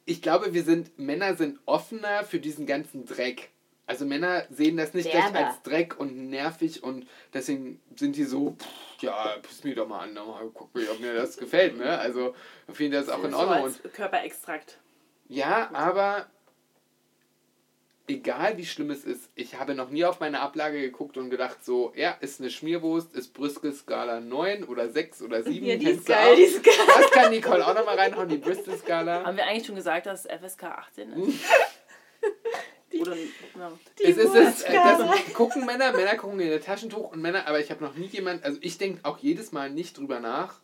Ich glaube, wir sind, Männer sind offener für diesen ganzen Dreck. Also Männer sehen das nicht gleich Derber. als Dreck und nervig und deswegen sind die so, pff, ja, piss mich doch mal an, mal guck mal, ob mir das gefällt, ne? Also finden das auch in so Ordnung. als Und Körperextrakt. ja, aber egal wie schlimm es ist, ich habe noch nie auf meine Ablage geguckt und gedacht, so, ja, ist eine Schmierwurst, ist Brüske-Skala 9 oder 6 oder 7. Ja, die ist geil, die ist geil. Das kann Nicole auch nochmal reinhauen, die Bristol-Skala. Haben wir eigentlich schon gesagt, dass es FSK 18 ist? Oder, ja. Es ist es, äh, das gucken Männer, Männer gucken in ihr Taschentuch und Männer, aber ich habe noch nie jemand, also ich denke auch jedes Mal nicht drüber nach.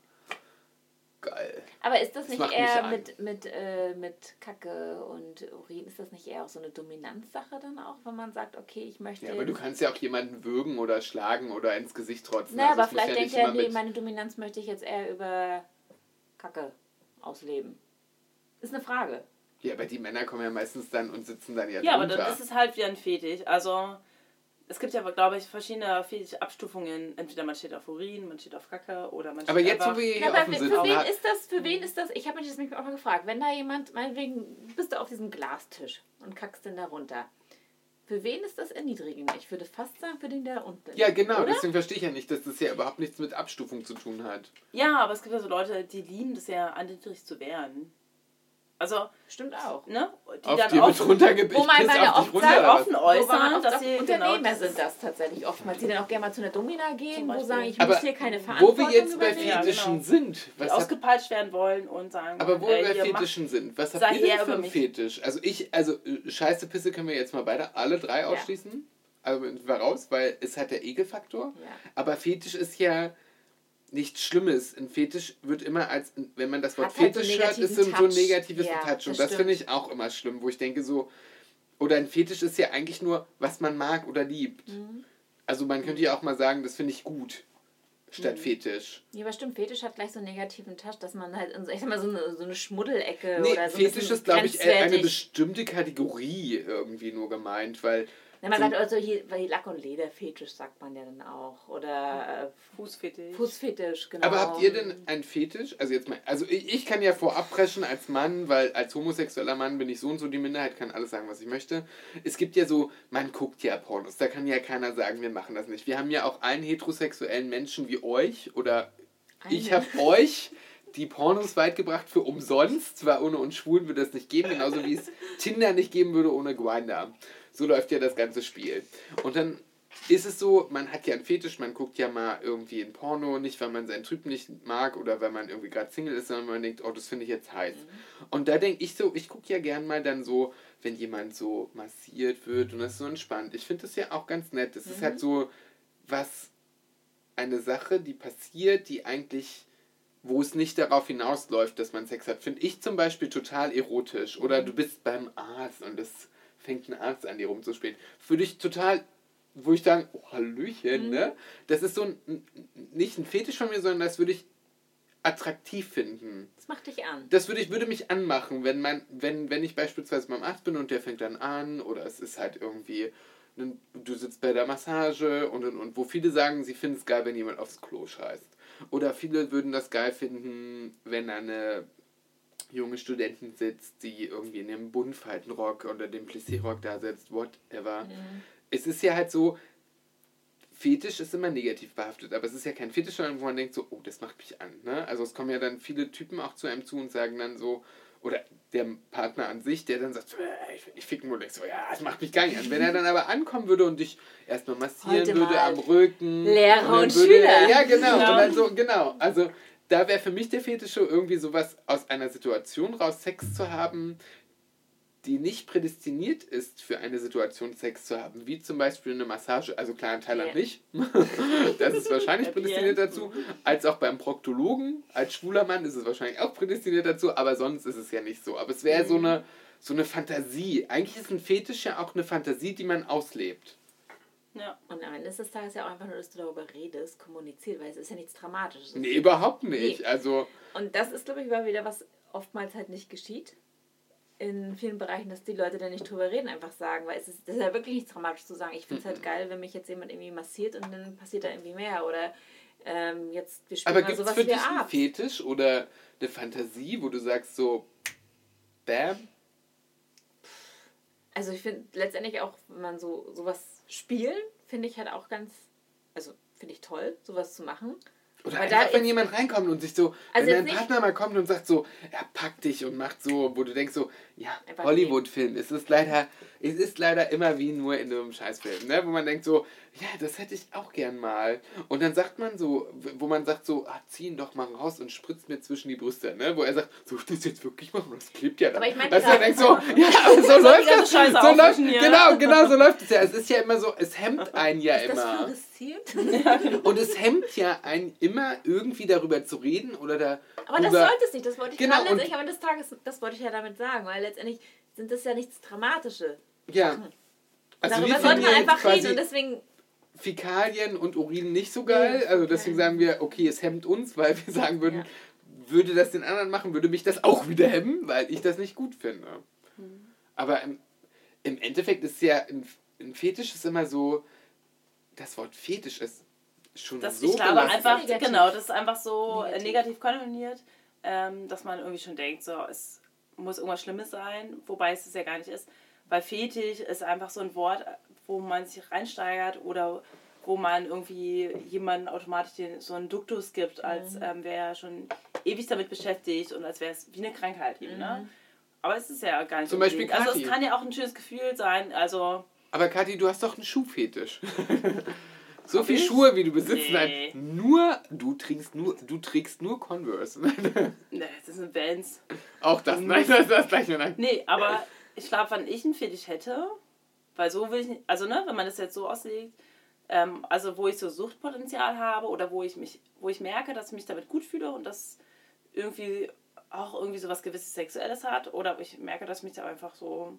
Geil. Aber ist das Das nicht eher mit, mit, äh, mit Kacke und Urin, ist das nicht eher auch so eine Dominanzsache dann auch, wenn man sagt, okay, ich möchte. Ja, aber du kannst ja auch jemanden würgen oder schlagen oder ins Gesicht trotzen. naja, Also aber vielleicht denkt nicht er, nee, meine Dominanz möchte ich jetzt eher über Kacke ausleben. Ist eine Frage. Ja, aber die Männer kommen ja meistens dann und sitzen dann ja, ja, aber drunter. dann ist es halt wie ein Fetisch. Also, es gibt ja, glaube ich, verschiedene Fetischabstufungen. Entweder man steht auf Urin, man steht auf Kacke oder man steht aber jetzt, wo wir hier aber offen für, für wen ist das? Für wen ist das? Ich habe mich das nämlich auch mal gefragt. Wenn da jemand, meinetwegen, bist du auf diesem Glastisch und kackst den da runter. Für wen ist das erniedrigend? Ich würde fast sagen, für den, der da unten ist. ja, genau, Oder? deswegen verstehe ich ja nicht, dass das ja überhaupt nichts mit Abstufung zu tun hat. Ja, aber es gibt ja so Leute, die lieben das ja, anniedrigt zu werden. Also, Stimmt auch. ne? Die Auf dann wird runtergebissen. Wo man ja oft sagt, offen Wo äußern, oft dass sie Unternehmer genau sind das tatsächlich oftmals, die dann auch gerne mal zu einer Domina gehen, wo sagen, ich Aber muss hier keine Wo Verantwortung wir jetzt bei übernehmen. Ja, Fetischen genau. sind, die was habt, ausgepeitscht werden wollen und sagen, aber wo äh, wir bei Fetischen sind, was habt ihr denn für einen mich. Fetisch? Also ich, also äh, scheiße Pisse können wir jetzt mal beide, alle drei ausschließen. Also wir raus, weil es hat der Ekelfaktor. Ja. Aber Fetisch ist ja nichts Schlimmes. Ein Fetisch wird immer als, wenn man das Wort Hat halt so Fetisch hört, ist negativen so ein Touch. negatives Ja, Touch. Und das das finde ich auch immer schlimm, wo ich denke so, oder ein Fetisch ist ja eigentlich nur, was man mag oder liebt. Mhm. Also man könnte ja auch mal sagen, das finde ich gut, statt Mhm. Fetisch. Ja, aber stimmt, Fetisch hat gleich so einen negativen Touch, dass man halt, in so, ich sag mal, so eine, so eine Schmuddelecke Nee, oder so Fetisch ist, glaube ich, äh, eine bestimmte Kategorie irgendwie nur gemeint, weil Na, man so- sagt also hier, weil Lack- und Lederfetisch sagt man ja dann auch. Oder Fußfetisch. äh, Fußfetisch, genau. Aber habt ihr denn einen Fetisch? Also jetzt mal, also ich, ich kann ja vorab preschen als Mann, weil als homosexueller Mann bin ich so und so die Minderheit, kann alles sagen, was ich möchte. Es gibt ja so, man guckt ja Pornos, da kann ja keiner sagen, wir machen das nicht. Wir haben ja auch einen heterosexuellen Menschen wie euch oder ich Einen. habe euch die Pornos weit gebracht für umsonst. Zwar ohne uns Schwulen würde es nicht geben, genauso wie es Tinder nicht geben würde ohne Grindr. So läuft ja das ganze Spiel. Und dann ist es so, man hat ja einen Fetisch, man guckt ja mal irgendwie ein Porno, nicht weil man seinen Typ nicht mag oder weil man irgendwie gerade Single ist, sondern man denkt, oh, das finde ich jetzt heiß. Und da denke ich so, ich gucke ja gern mal dann so, wenn jemand so massiert wird und das ist so entspannt. Ich finde das ja auch ganz nett. Das ist halt so was, eine Sache, die passiert, die eigentlich, wo es nicht darauf hinausläuft, dass man Sex hat, finde ich zum Beispiel total erotisch. Oder du bist beim Arzt und das fängt ein Arzt an, die rumzuspielen. Würde ich total, wo ich dann, oh, Hallöchen, ne? Das ist so ein, nicht ein Fetisch von mir, sondern das würde ich attraktiv finden. Das macht dich an. Das würde ich würde mich anmachen, wenn mein, wenn, wenn ich beispielsweise beim Arzt bin und der fängt dann an oder es ist halt irgendwie, du sitzt bei der Massage und, und, und wo viele sagen, sie finden es geil, wenn jemand aufs Klo scheißt. Oder viele würden das geil finden, wenn eine junge Studentin sitzt, die irgendwie in dem Buntfaltenrock oder dem Plissé-Rock da sitzt, whatever. Es ist ja halt so, Fetisch ist immer negativ behaftet, aber es ist ja kein Fetisch, sondern wo man denkt so, oh, das macht mich an. Ne? Also es kommen ja dann viele Typen auch zu einem zu und sagen dann so, oder der Partner an sich, der dann sagt, so, äh, ich will nicht ficken, und denkst so, ja, das macht mich gar nicht an. Wenn er dann aber ankommen würde und dich erstmal massieren Heute würde am Rücken. Lehrer und würde Schüler. Er, ja, genau. Ja. Und dann so, genau. Also da wäre für mich der Fetisch schon irgendwie sowas aus einer Situation raus, Sex zu haben, die nicht prädestiniert ist für eine Situation Sex zu haben, wie zum Beispiel eine Massage, also klar in Thailand Ja. nicht, das ist wahrscheinlich prädestiniert dazu, als auch beim Proktologen, als schwuler Mann ist es wahrscheinlich auch prädestiniert dazu, aber sonst ist es ja nicht so. Aber es wäre so eine, so eine Fantasie. Eigentlich ist ein Fetisch ja auch eine Fantasie, die man auslebt. Ja. Und am Ende des Tages ja auch einfach nur, dass du darüber redest, kommuniziert, weil es ist ja nichts Dramatisches. Nee, überhaupt nicht. Nee. Also, Und das ist, glaube ich, mal wieder, was oftmals halt nicht geschieht. In vielen Bereichen, dass die Leute da nicht drüber reden, einfach sagen, weil es ist, das ist ja wirklich nichts dramatisch zu sagen. Ich finde es halt geil, wenn mich jetzt jemand irgendwie massiert und dann passiert da irgendwie mehr. Oder ähm, jetzt, wir spielen aber mal sowas für wie dich einen. Fetisch oder eine Fantasie, wo du sagst so, bam, Also ich finde letztendlich auch, wenn man so sowas spielen, finde ich halt auch ganz, also finde ich toll, sowas zu machen. Oder da einfach, wenn jemand reinkommt und sich so, Also wenn dein Partner mal kommt und sagt so, er packt dich und macht so, wo du denkst so, ja, Hollywood-Film, es ist leider, es ist leider immer wie nur in einem Scheißfilm, ne? wo man denkt so, ja, das hätte ich auch gern mal. Und dann sagt man so, wo man sagt so, ah, zieh ihn doch mal raus und spritzt mir zwischen die Brüste, ne? wo er sagt, so, das jetzt wirklich machen, das klebt ja dann. Aber ich meine du, gerade- denkst so, ja, aber so läuft das, so läuft, hier. genau, genau so läuft es ja. Es ist ja immer so, es hemmt einen ja Ist das immer. fluoresziert? Und es hemmt ja einen immer irgendwie darüber zu reden oder da. Aber das sollte es nicht, das wollte ich Genau, gerade letztendlich am Ende des Tages, das wollte ich ja damit sagen, weil letztendlich sind das ja nichts Dramatisches. Ja. Also Darüber wir sollte man ja einfach reden und deswegen, Fäkalien und Urin nicht so geil. Also deswegen sagen wir, okay, es hemmt uns, weil wir sagen würden, Ja. würde das den anderen machen, würde mich das auch wieder hemmen, weil ich das nicht gut finde. Hm. Aber im, im Endeffekt ist ja ein, ein Fetisch ist immer so, das Wort Fetisch ist schon Das, so ich glaube einfach, Negativ. genau, das ist einfach so Negativ. negativ, konnotiert, ähm, dass man irgendwie schon denkt, so, es muss irgendwas Schlimmes sein, wobei es es ja gar nicht ist. Weil Fetisch ist einfach so ein Wort, wo man sich reinsteigert oder wo man irgendwie jemanden automatisch den, so einen Duktus gibt, als ähm, wäre er schon ewig damit beschäftigt und als wäre es wie eine Krankheit eben, ne? Aber es ist ja gar nicht Zum. Beispiel Also es kann ja auch ein schönes Gefühl sein, also Aber Kathi, du hast doch einen Schuhfetisch. so viel? Schuhe, wie du besitzt. Nee. Nein, nur, du trägst nur, du trägst nur Converse. ne, das sind Vans. Auch das, nein, das, das gleich mir nein. Nee, aber ich glaube, wenn ich einen Fetisch hätte, weil so will ich nicht, also ne, wenn man das jetzt so auslegt, ähm, also wo ich so Suchtpotenzial habe oder wo ich mich, wo ich merke, dass ich mich damit gut fühle und das irgendwie auch irgendwie so was gewisses Sexuelles hat oder ich merke, dass ich mich da einfach so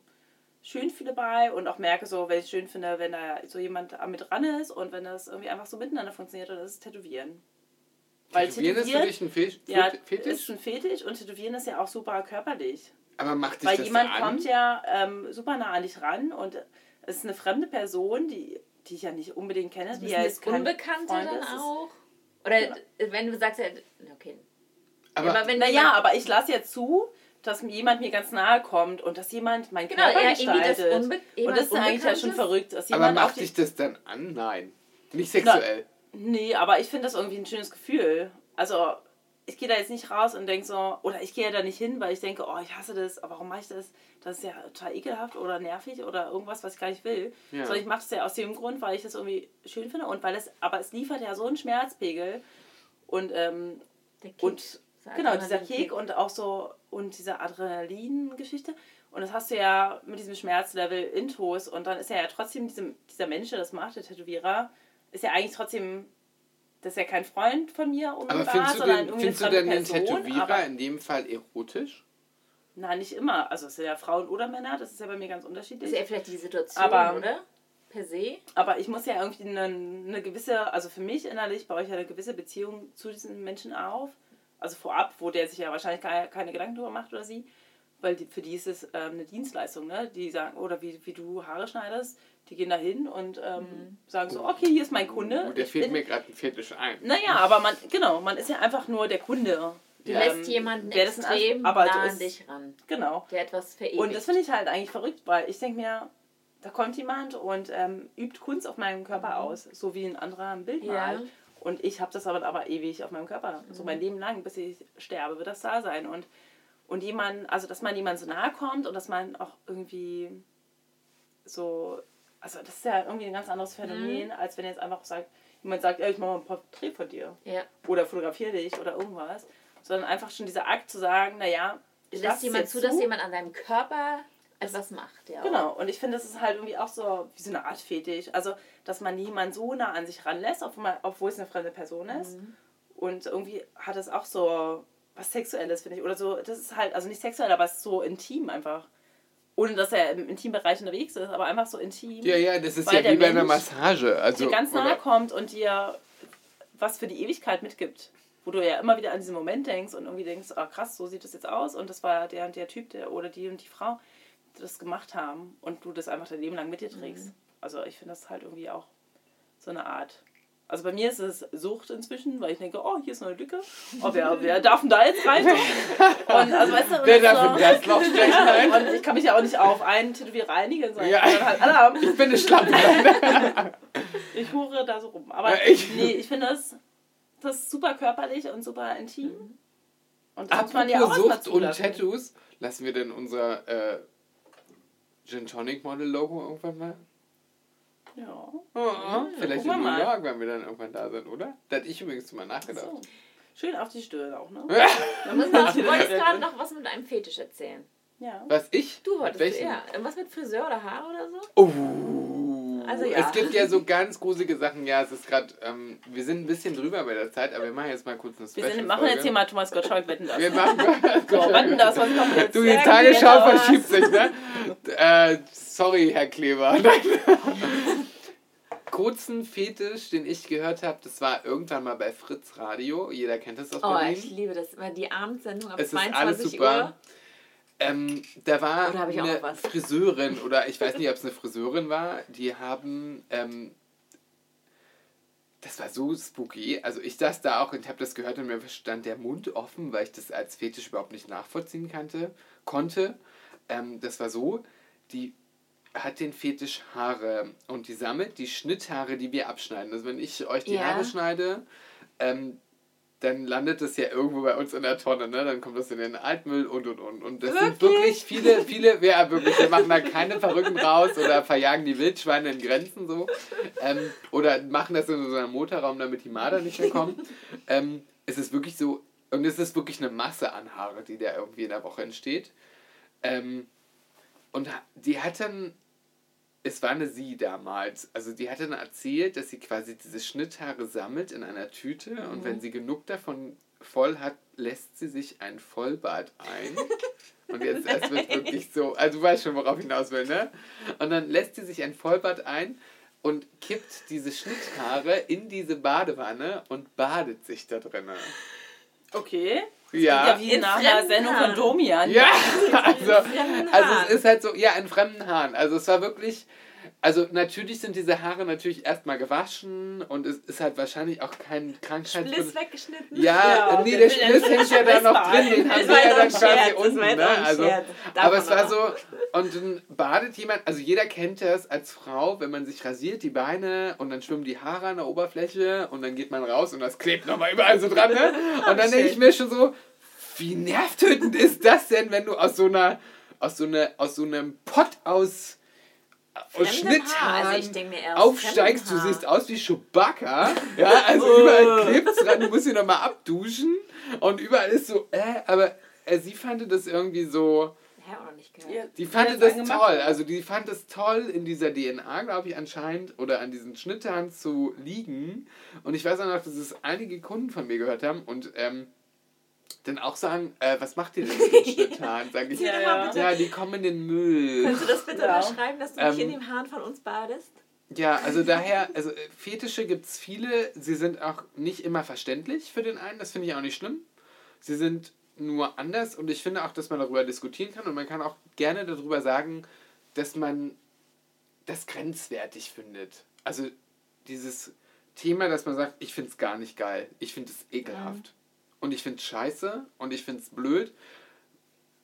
schön fühle bei und auch merke so, wenn ich es schön finde, wenn da so jemand mit dran ist und wenn das irgendwie einfach so miteinander funktioniert, das ist Tätowieren. Weil Tätowieren ist für dich ein Fe ja, Fetisch? ist ein Fetisch und Tätowieren ist ja auch super körperlich. Aber macht dich Weil das jemand an? kommt ja ähm, super nah an dich ran und es ist eine fremde Person, die, die ich ja nicht unbedingt kenne, die müssen ja das kein Unbekannte Freund dann ist. Auch. Oder wenn du sagst, ja, okay. aber, aber wenn Naja, aber ich lasse ja zu, dass mir jemand mir ganz nahe kommt und dass jemand mein Genau, Körper das gestaltet. Unbe- und das ist eigentlich ja schon verrückt, dass aber jemand auf macht dich das dann an? Nein. Nicht sexuell. Nee, aber ich finde das irgendwie ein schönes Gefühl. Also, ich gehe da jetzt nicht raus und denke so, oder ich gehe ja da nicht hin, weil ich denke, oh, ich hasse das, aber warum mache ich das? Das ist ja total ekelhaft oder nervig oder irgendwas, was ich gar nicht will. Ja. Sondern ich mache das ja aus dem Grund, weil ich das irgendwie schön finde und weil es, aber es liefert ja so einen Schmerzpegel und, ähm, Der Kick. und Dieser genau, dieser Adrenalinkick. Kick und auch so und diese Adrenalin-Geschichte. Und das hast du ja mit diesem Schmerzlevel intos und dann ist er ja trotzdem diesem, dieser Mensch, der das macht, der Tätowierer, ist ja eigentlich trotzdem, das ist ja kein Freund von mir Aber unmittelbar, findest du sondern irgendwie findest du denn den. Tätowierer aber in dem Fall erotisch? Na, nicht immer. Also es sind ja Frauen oder Männer, das ist ja bei mir ganz Das unterschiedlich. ist ja vielleicht die Situation, Aber- oder? Per se. Aber ich muss ja irgendwie eine, eine gewisse, also für mich innerlich baue ich ja eine gewisse Beziehung zu diesen Menschen auf. Also vorab, wo der sich ja wahrscheinlich keine, keine Gedanken drüber macht oder sie. Weil die, für die ist es ähm, eine Dienstleistung, ne? Die sagen, oder wie, wie du Haare schneidest, die gehen da hin und ähm, sagen so, okay, hier ist mein Kunde. Oh, der fehlt bin- mir gerade ein Fetisch ein. Naja, aber man, genau, man ist ja einfach nur der Kunde. Du Ja, lässt Ähm, jemanden in extrem nah an dich ran, Genau. der etwas verewigt. Und das finde ich halt eigentlich verrückt, weil ich denke mir, da kommt jemand und ähm, übt Kunst auf meinem Körper aus, so wie ein anderer ein Bild Ja. Und ich habe das aber, aber ewig auf meinem Körper. So mein Leben lang, bis ich sterbe, wird das da sein. Und, und jemand, also dass man jemand so nahe kommt und dass man auch irgendwie so, also das ist ja irgendwie ein ganz anderes Phänomen, als wenn jetzt einfach sagt, jemand sagt, ey, ich mache mal ein Porträt von dir. ja. Oder fotografiere dich oder irgendwas. Sondern einfach schon dieser Akt zu sagen, naja, ich Lässt lasse jemand zu, dass jemand an deinem Körper etwas macht. Ja. Genau, und ich finde, das ist halt irgendwie auch so wie so eine Art Fetisch. Also, dass man jemanden so nah an sich ranlässt, obwohl, es eine fremde Person ist. Und irgendwie hat es auch so was Sexuelles, finde ich. Oder so, das ist halt, also nicht sexuell, aber es ist so intim einfach. Ohne dass er im Intimbereich unterwegs ist, aber einfach so intim. Ja, ja, das ist ja wie bei einer Massage. Also, dir ganz nahe oder- kommt und dir was für die Ewigkeit mitgibt. Wo du ja immer wieder an diesen Moment denkst und irgendwie denkst, ah krass, so sieht das jetzt aus und das war der und der Typ der, oder die und die Frau, das gemacht haben und du das einfach dein Leben lang mit dir trägst. Also ich finde das halt irgendwie auch so eine Art. Also bei mir ist es Sucht inzwischen, weil ich denke, oh, hier ist noch eine Lücke. Oh, wer, wer darf denn da jetzt rein? Und also weißt du, Wer darf so, das Loch stechen? Nein. und ich kann mich ja auch nicht auf einen Tätowierer einigen, sondern Ja. halt haben Ich bin eine Schlampe. ich hure da so rum. Aber Ja, ich- nee, ich finde das, das ist super körperlich und super intim. Und das muss man ja auch Apropos Sucht und. Tattoos, lassen wir denn unser äh, Gin Tonic Model Logo irgendwann mal? Ja. Vielleicht gucken wir in New mal. York, wenn wir dann irgendwann da sind, oder? Da hatte ich übrigens mal nachgedacht. So. Schön auf die Stirn auch, ne? Du musst noch, du wolltest gerade noch was mit einem Fetisch erzählen. Ja. Was ich? Du wolltest ja. Irgendwas mit Friseur oder Haare oder so? Oh. Also ja. Es gibt ja so ganz gruselige Sachen. Ja, es ist gerade, ähm, wir sind ein bisschen drüber bei der Zeit, aber wir machen jetzt mal kurz eine Wir Special sind, machen jetzt hier mal Thomas Gottschalk wetten das. Wir machen So, wetten das, was kommt jetzt? Du, die Tagesschau verschiebt sich, ne? äh, sorry, Herr Kleber. Kurzen Fetisch, den ich gehört habe, das war irgendwann mal bei Fritz Radio. Jeder kennt das aus Oh, Berlin. ich liebe das. Die Abendsendung ab Es ist alles 22 super. Uhr. Ähm, da war eine? Friseurin, oder ich weiß nicht, ob es eine Friseurin war, die haben, ähm, das war so spooky, also ich saß da auch und habe das gehört und mir stand der Mund offen, weil ich das als Fetisch überhaupt nicht nachvollziehen kannte, konnte. Ähm, das war so, die hat den Fetisch Haare und die sammelt die Schnitthaare, die wir abschneiden. Also wenn ich euch die Ja. Haare schneide, ähm, dann landet das ja irgendwo bei uns in der Tonne, ne? Dann kommt das in den Altmüll und und und. Und das sind wirklich viele, viele, ja wirklich, wir machen da keine Verrückten raus oder verjagen die Wildschweine in Grenzen so. Ähm, oder machen das in so einem Motorraum, damit die Marder nicht mehr kommen. Ähm, es ist wirklich so, und es ist wirklich eine Masse an Haare, die da irgendwie in der Woche entsteht. Ähm, und die hat dann, es war eine sie damals, also die hat dann erzählt, dass sie quasi diese Schnitthaare sammelt in einer Tüte und wenn sie genug davon voll hat, lässt sie sich ein Vollbad ein. Und jetzt es wird wirklich so, also du weißt schon, worauf ich hinaus will, ne? Und dann lässt sie sich ein Vollbad ein und kippt diese Schnitthaare in diese Badewanne und badet sich da drinnen. Okay. Ja. Ja, wie In nach einer Sendung von. Domian. Ja, also, also es ist halt so, ja, in fremden Haaren. Also es war wirklich, also natürlich sind diese Haare natürlich erstmal gewaschen und es ist halt wahrscheinlich auch kein Krankheits... Spliss weggeschnitten. Ja, Ja, nee, der Spliss hängt ja da noch drin, den haben wir ja dann quasi Scherz, unten, ne? Also, aber es war so, und dann badet jemand, also jeder kennt das als Frau, wenn man sich rasiert, die Beine und dann schwimmen die Haare an der Oberfläche und dann geht man raus und das klebt nochmal überall so dran, ne? Und dann denke ich mir schon so, wie nervtötend ist das denn, wenn du aus so einer, aus so einer, aus so einem Pott aus aus. Schnitthaaren Also aufsteigst, du siehst aus wie Chewbacca. Ja, also überall klebt's dran, du musst ihn nochmal abduschen und überall ist so, äh, aber äh, sie fand das irgendwie so, Ja, auch noch nicht gehört. Ja, die fand das toll. Also die fand es toll, in dieser DNA, glaube ich, anscheinend, oder an diesen Schnittern zu liegen. Und ich weiß auch noch, dass es einige Kunden von mir gehört haben und ähm, dann auch sagen, äh, was macht ihr denn mit den Schnitthaaren? Sag ich, Ja, ja. ja, die kommen in den Müll. Kannst du das bitte Ja. unterschreiben, dass du nicht Ähm, in dem Haaren von uns badest? Ja, also daher, also äh, Fetische gibt es viele. Sie sind auch nicht immer verständlich für den einen. Das finde ich auch nicht schlimm. Sie sind nur anders und ich finde auch, dass man darüber diskutieren kann und man kann auch gerne darüber sagen, dass man das grenzwertig findet. Also dieses Thema, dass man sagt, ich finde es gar nicht geil. Ich finde es ekelhaft. Und ich finde es scheiße und ich finde es blöd.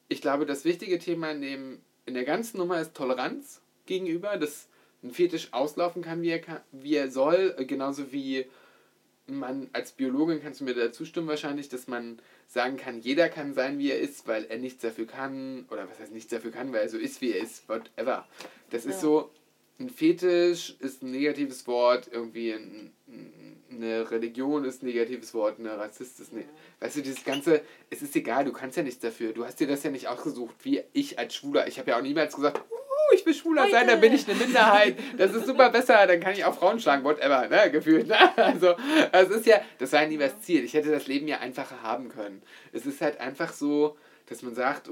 Ich glaube, das wichtige Thema in, dem, in der ganzen Nummer ist Toleranz gegenüber, dass ein Fetisch auslaufen kann, wie er, kann, wie er soll, genauso wie man als Biologin kannst du mir da zustimmen wahrscheinlich, dass man sagen kann, jeder kann sein, wie er ist, weil er nichts dafür kann, oder was heißt nichts dafür kann, weil er so ist, wie er ist, whatever. Das ist Ja. so, ein Fetisch ist ein negatives Wort, irgendwie ein, ein- eine Religion ist ein negatives Wort, eine Rassist ist ne Weißt du, dieses ganze, es ist egal, du kannst ja nichts dafür. Du hast dir das ja nicht ausgesucht, wie ich als Schwuler. Ich habe ja auch niemals gesagt, uh, ich will Schwuler sein, dann bin ich eine Minderheit. Das ist super besser, dann kann ich auch Frauen schlagen, whatever, ne, gefühlt. Ne? Also, es ist ja, das war ja nie das Ziel. Ich hätte das Leben ja einfacher haben können. Es ist halt einfach so, dass man sagt,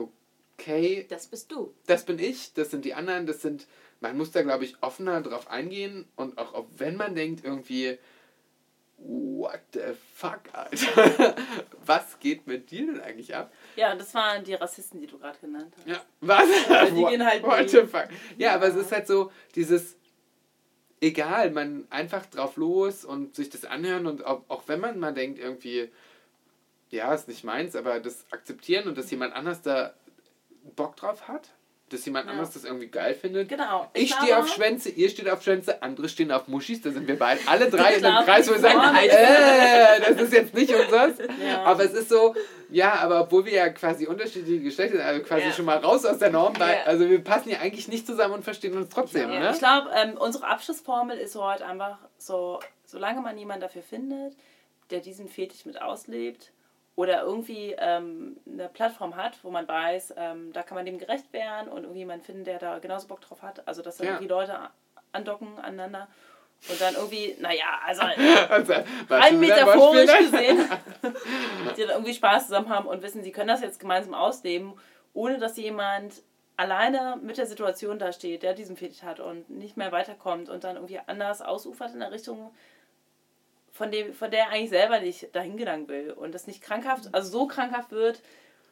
okay, Das bist du. das bin ich, das sind die anderen, das sind, man muss da, glaube ich, offener drauf eingehen und auch, auch wenn man denkt, irgendwie, what the fuck, Alter, was geht mit dir denn eigentlich ab? Ja, das waren die Rassisten, die du gerade genannt hast. Ja, was? Weil die What- gehen halt what the fuck? Ja, aber es ist halt so, dieses, egal, man einfach drauf los und sich das anhören und auch, auch wenn man mal denkt, irgendwie, ja, ist nicht meins, aber das akzeptieren und dass jemand anders da Bock drauf hat, dass jemand Ja. anders das irgendwie geil findet. Genau. Ich glaube- stehe auf Schwänze, ihr steht auf Schwänze, andere stehen auf Muschis, da sind wir beide, alle drei in einem Kreis, wo wir sagen, äh, das ist jetzt nicht unseres. Ja. Aber es ist so, ja, aber obwohl wir ja quasi unterschiedliche Geschlechter sind, also quasi Ja. schon mal raus aus der Norm, weil, also wir passen ja eigentlich nicht zusammen und verstehen uns trotzdem, ne? Ich glaube, ähm, unsere Abschlussformel ist heute einfach so, solange man jemanden dafür findet, der diesen Fetisch mit auslebt oder irgendwie ähm, eine Plattform hat, wo man weiß, ähm, da kann man dem gerecht werden und irgendwie jemanden finden, der da genauso Bock drauf hat. Also, dass da Ja. irgendwie Leute andocken aneinander und dann irgendwie, naja, also Also, rein metaphorisch gesehen, die dann irgendwie Spaß zusammen haben und wissen, sie können das jetzt gemeinsam ausleben, ohne dass jemand alleine mit der Situation da steht, der diesen Fetisch hat und nicht mehr weiterkommt und dann irgendwie anders ausufert in der Richtung, von, dem, von der er eigentlich selber nicht dahin gelangen will und das nicht krankhaft, also so krankhaft wird,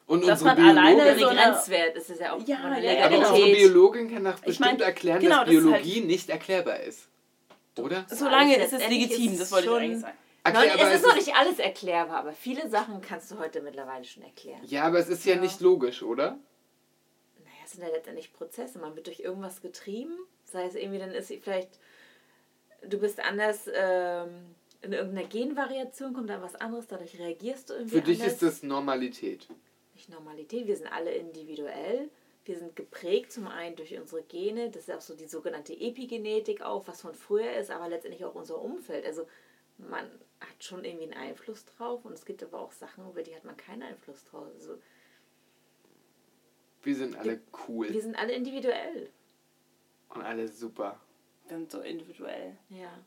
Und dass man alleine so Grenzwert ist es ja auch Ja, von ja, ja, aber genau. unsere. Biologin kann Ich bestimmt mein, erklären, genau, dass das halt- Biologie nicht erklärbar ist. Oder? solange ist es legitim, ist das wollte ich schon- eigentlich sagen. Aber es ist noch nicht alles erklärbar, aber viele Sachen kannst du heute mittlerweile schon erklären. Ja, aber es ist ja, Ja. nicht logisch, oder? Naja, es sind ja letztendlich Prozesse. Man wird durch irgendwas getrieben. Sei es irgendwie, dann ist sie vielleicht, du bist anders ähm, in irgendeiner Genvariation, kommt dann was anderes, dadurch reagierst du irgendwie Für dich anders. ist das Normalität. nicht Normalität. Wir sind alle individuell. Wir sind geprägt zum einen durch unsere Gene, das ist auch so die sogenannte Epigenetik auch, was von früher ist, aber letztendlich auch unser Umfeld. Also man hat schon irgendwie einen Einfluss drauf und es gibt aber auch Sachen, über die hat man keinen Einfluss drauf. Also Wir sind alle cool wir sind alle individuell. und alle super. Dann so individuell. Ja.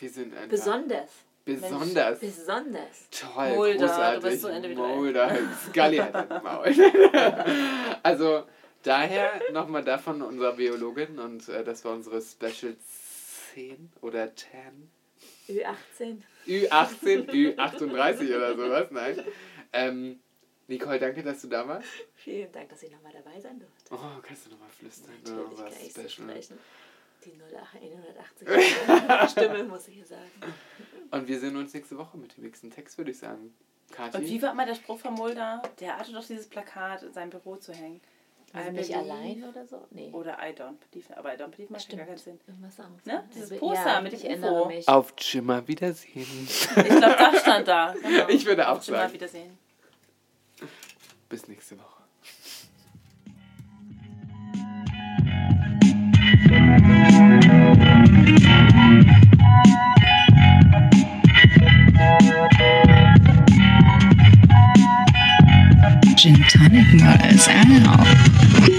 Wir sind einfach Besonders. besonders. Besonders. Toll, Mulder, du großartig. bist so individuell. Mulder, Scully hat ein Maul. also daher nochmal davon unserer Biologin und äh, das war unsere Special 10 oder 10. Ü18. Ü18, Ü38 oder sowas, nein. Ähm, Nicole, danke, dass du da warst. Vielen Dank, dass ich nochmal dabei sein durfte. Oh, kannst du nochmal flüstern? Natürlich oh, kann was ich so special. Die 180 Stimme, muss ich hier sagen. Und wir sehen uns nächste Woche mit dem nächsten Text, würde ich sagen. Kathi? Und wie war mal der Spruch von Mulder? Der hatte doch dieses Plakat in seinem Büro zu hängen. Also nicht allein oder so? Nee. Oder I don't believe. Aber I don't believe macht ja gar keinen Sinn. Irgendwas anderes. Ne? Dieses Ja, Poster mit dem erinnere mich. Auf Jimmer Wiedersehen. Ich glaube, das stand da. Genau. Ich würde auch mal sagen. wiedersehen. Bis nächste Woche. gin tonic was out.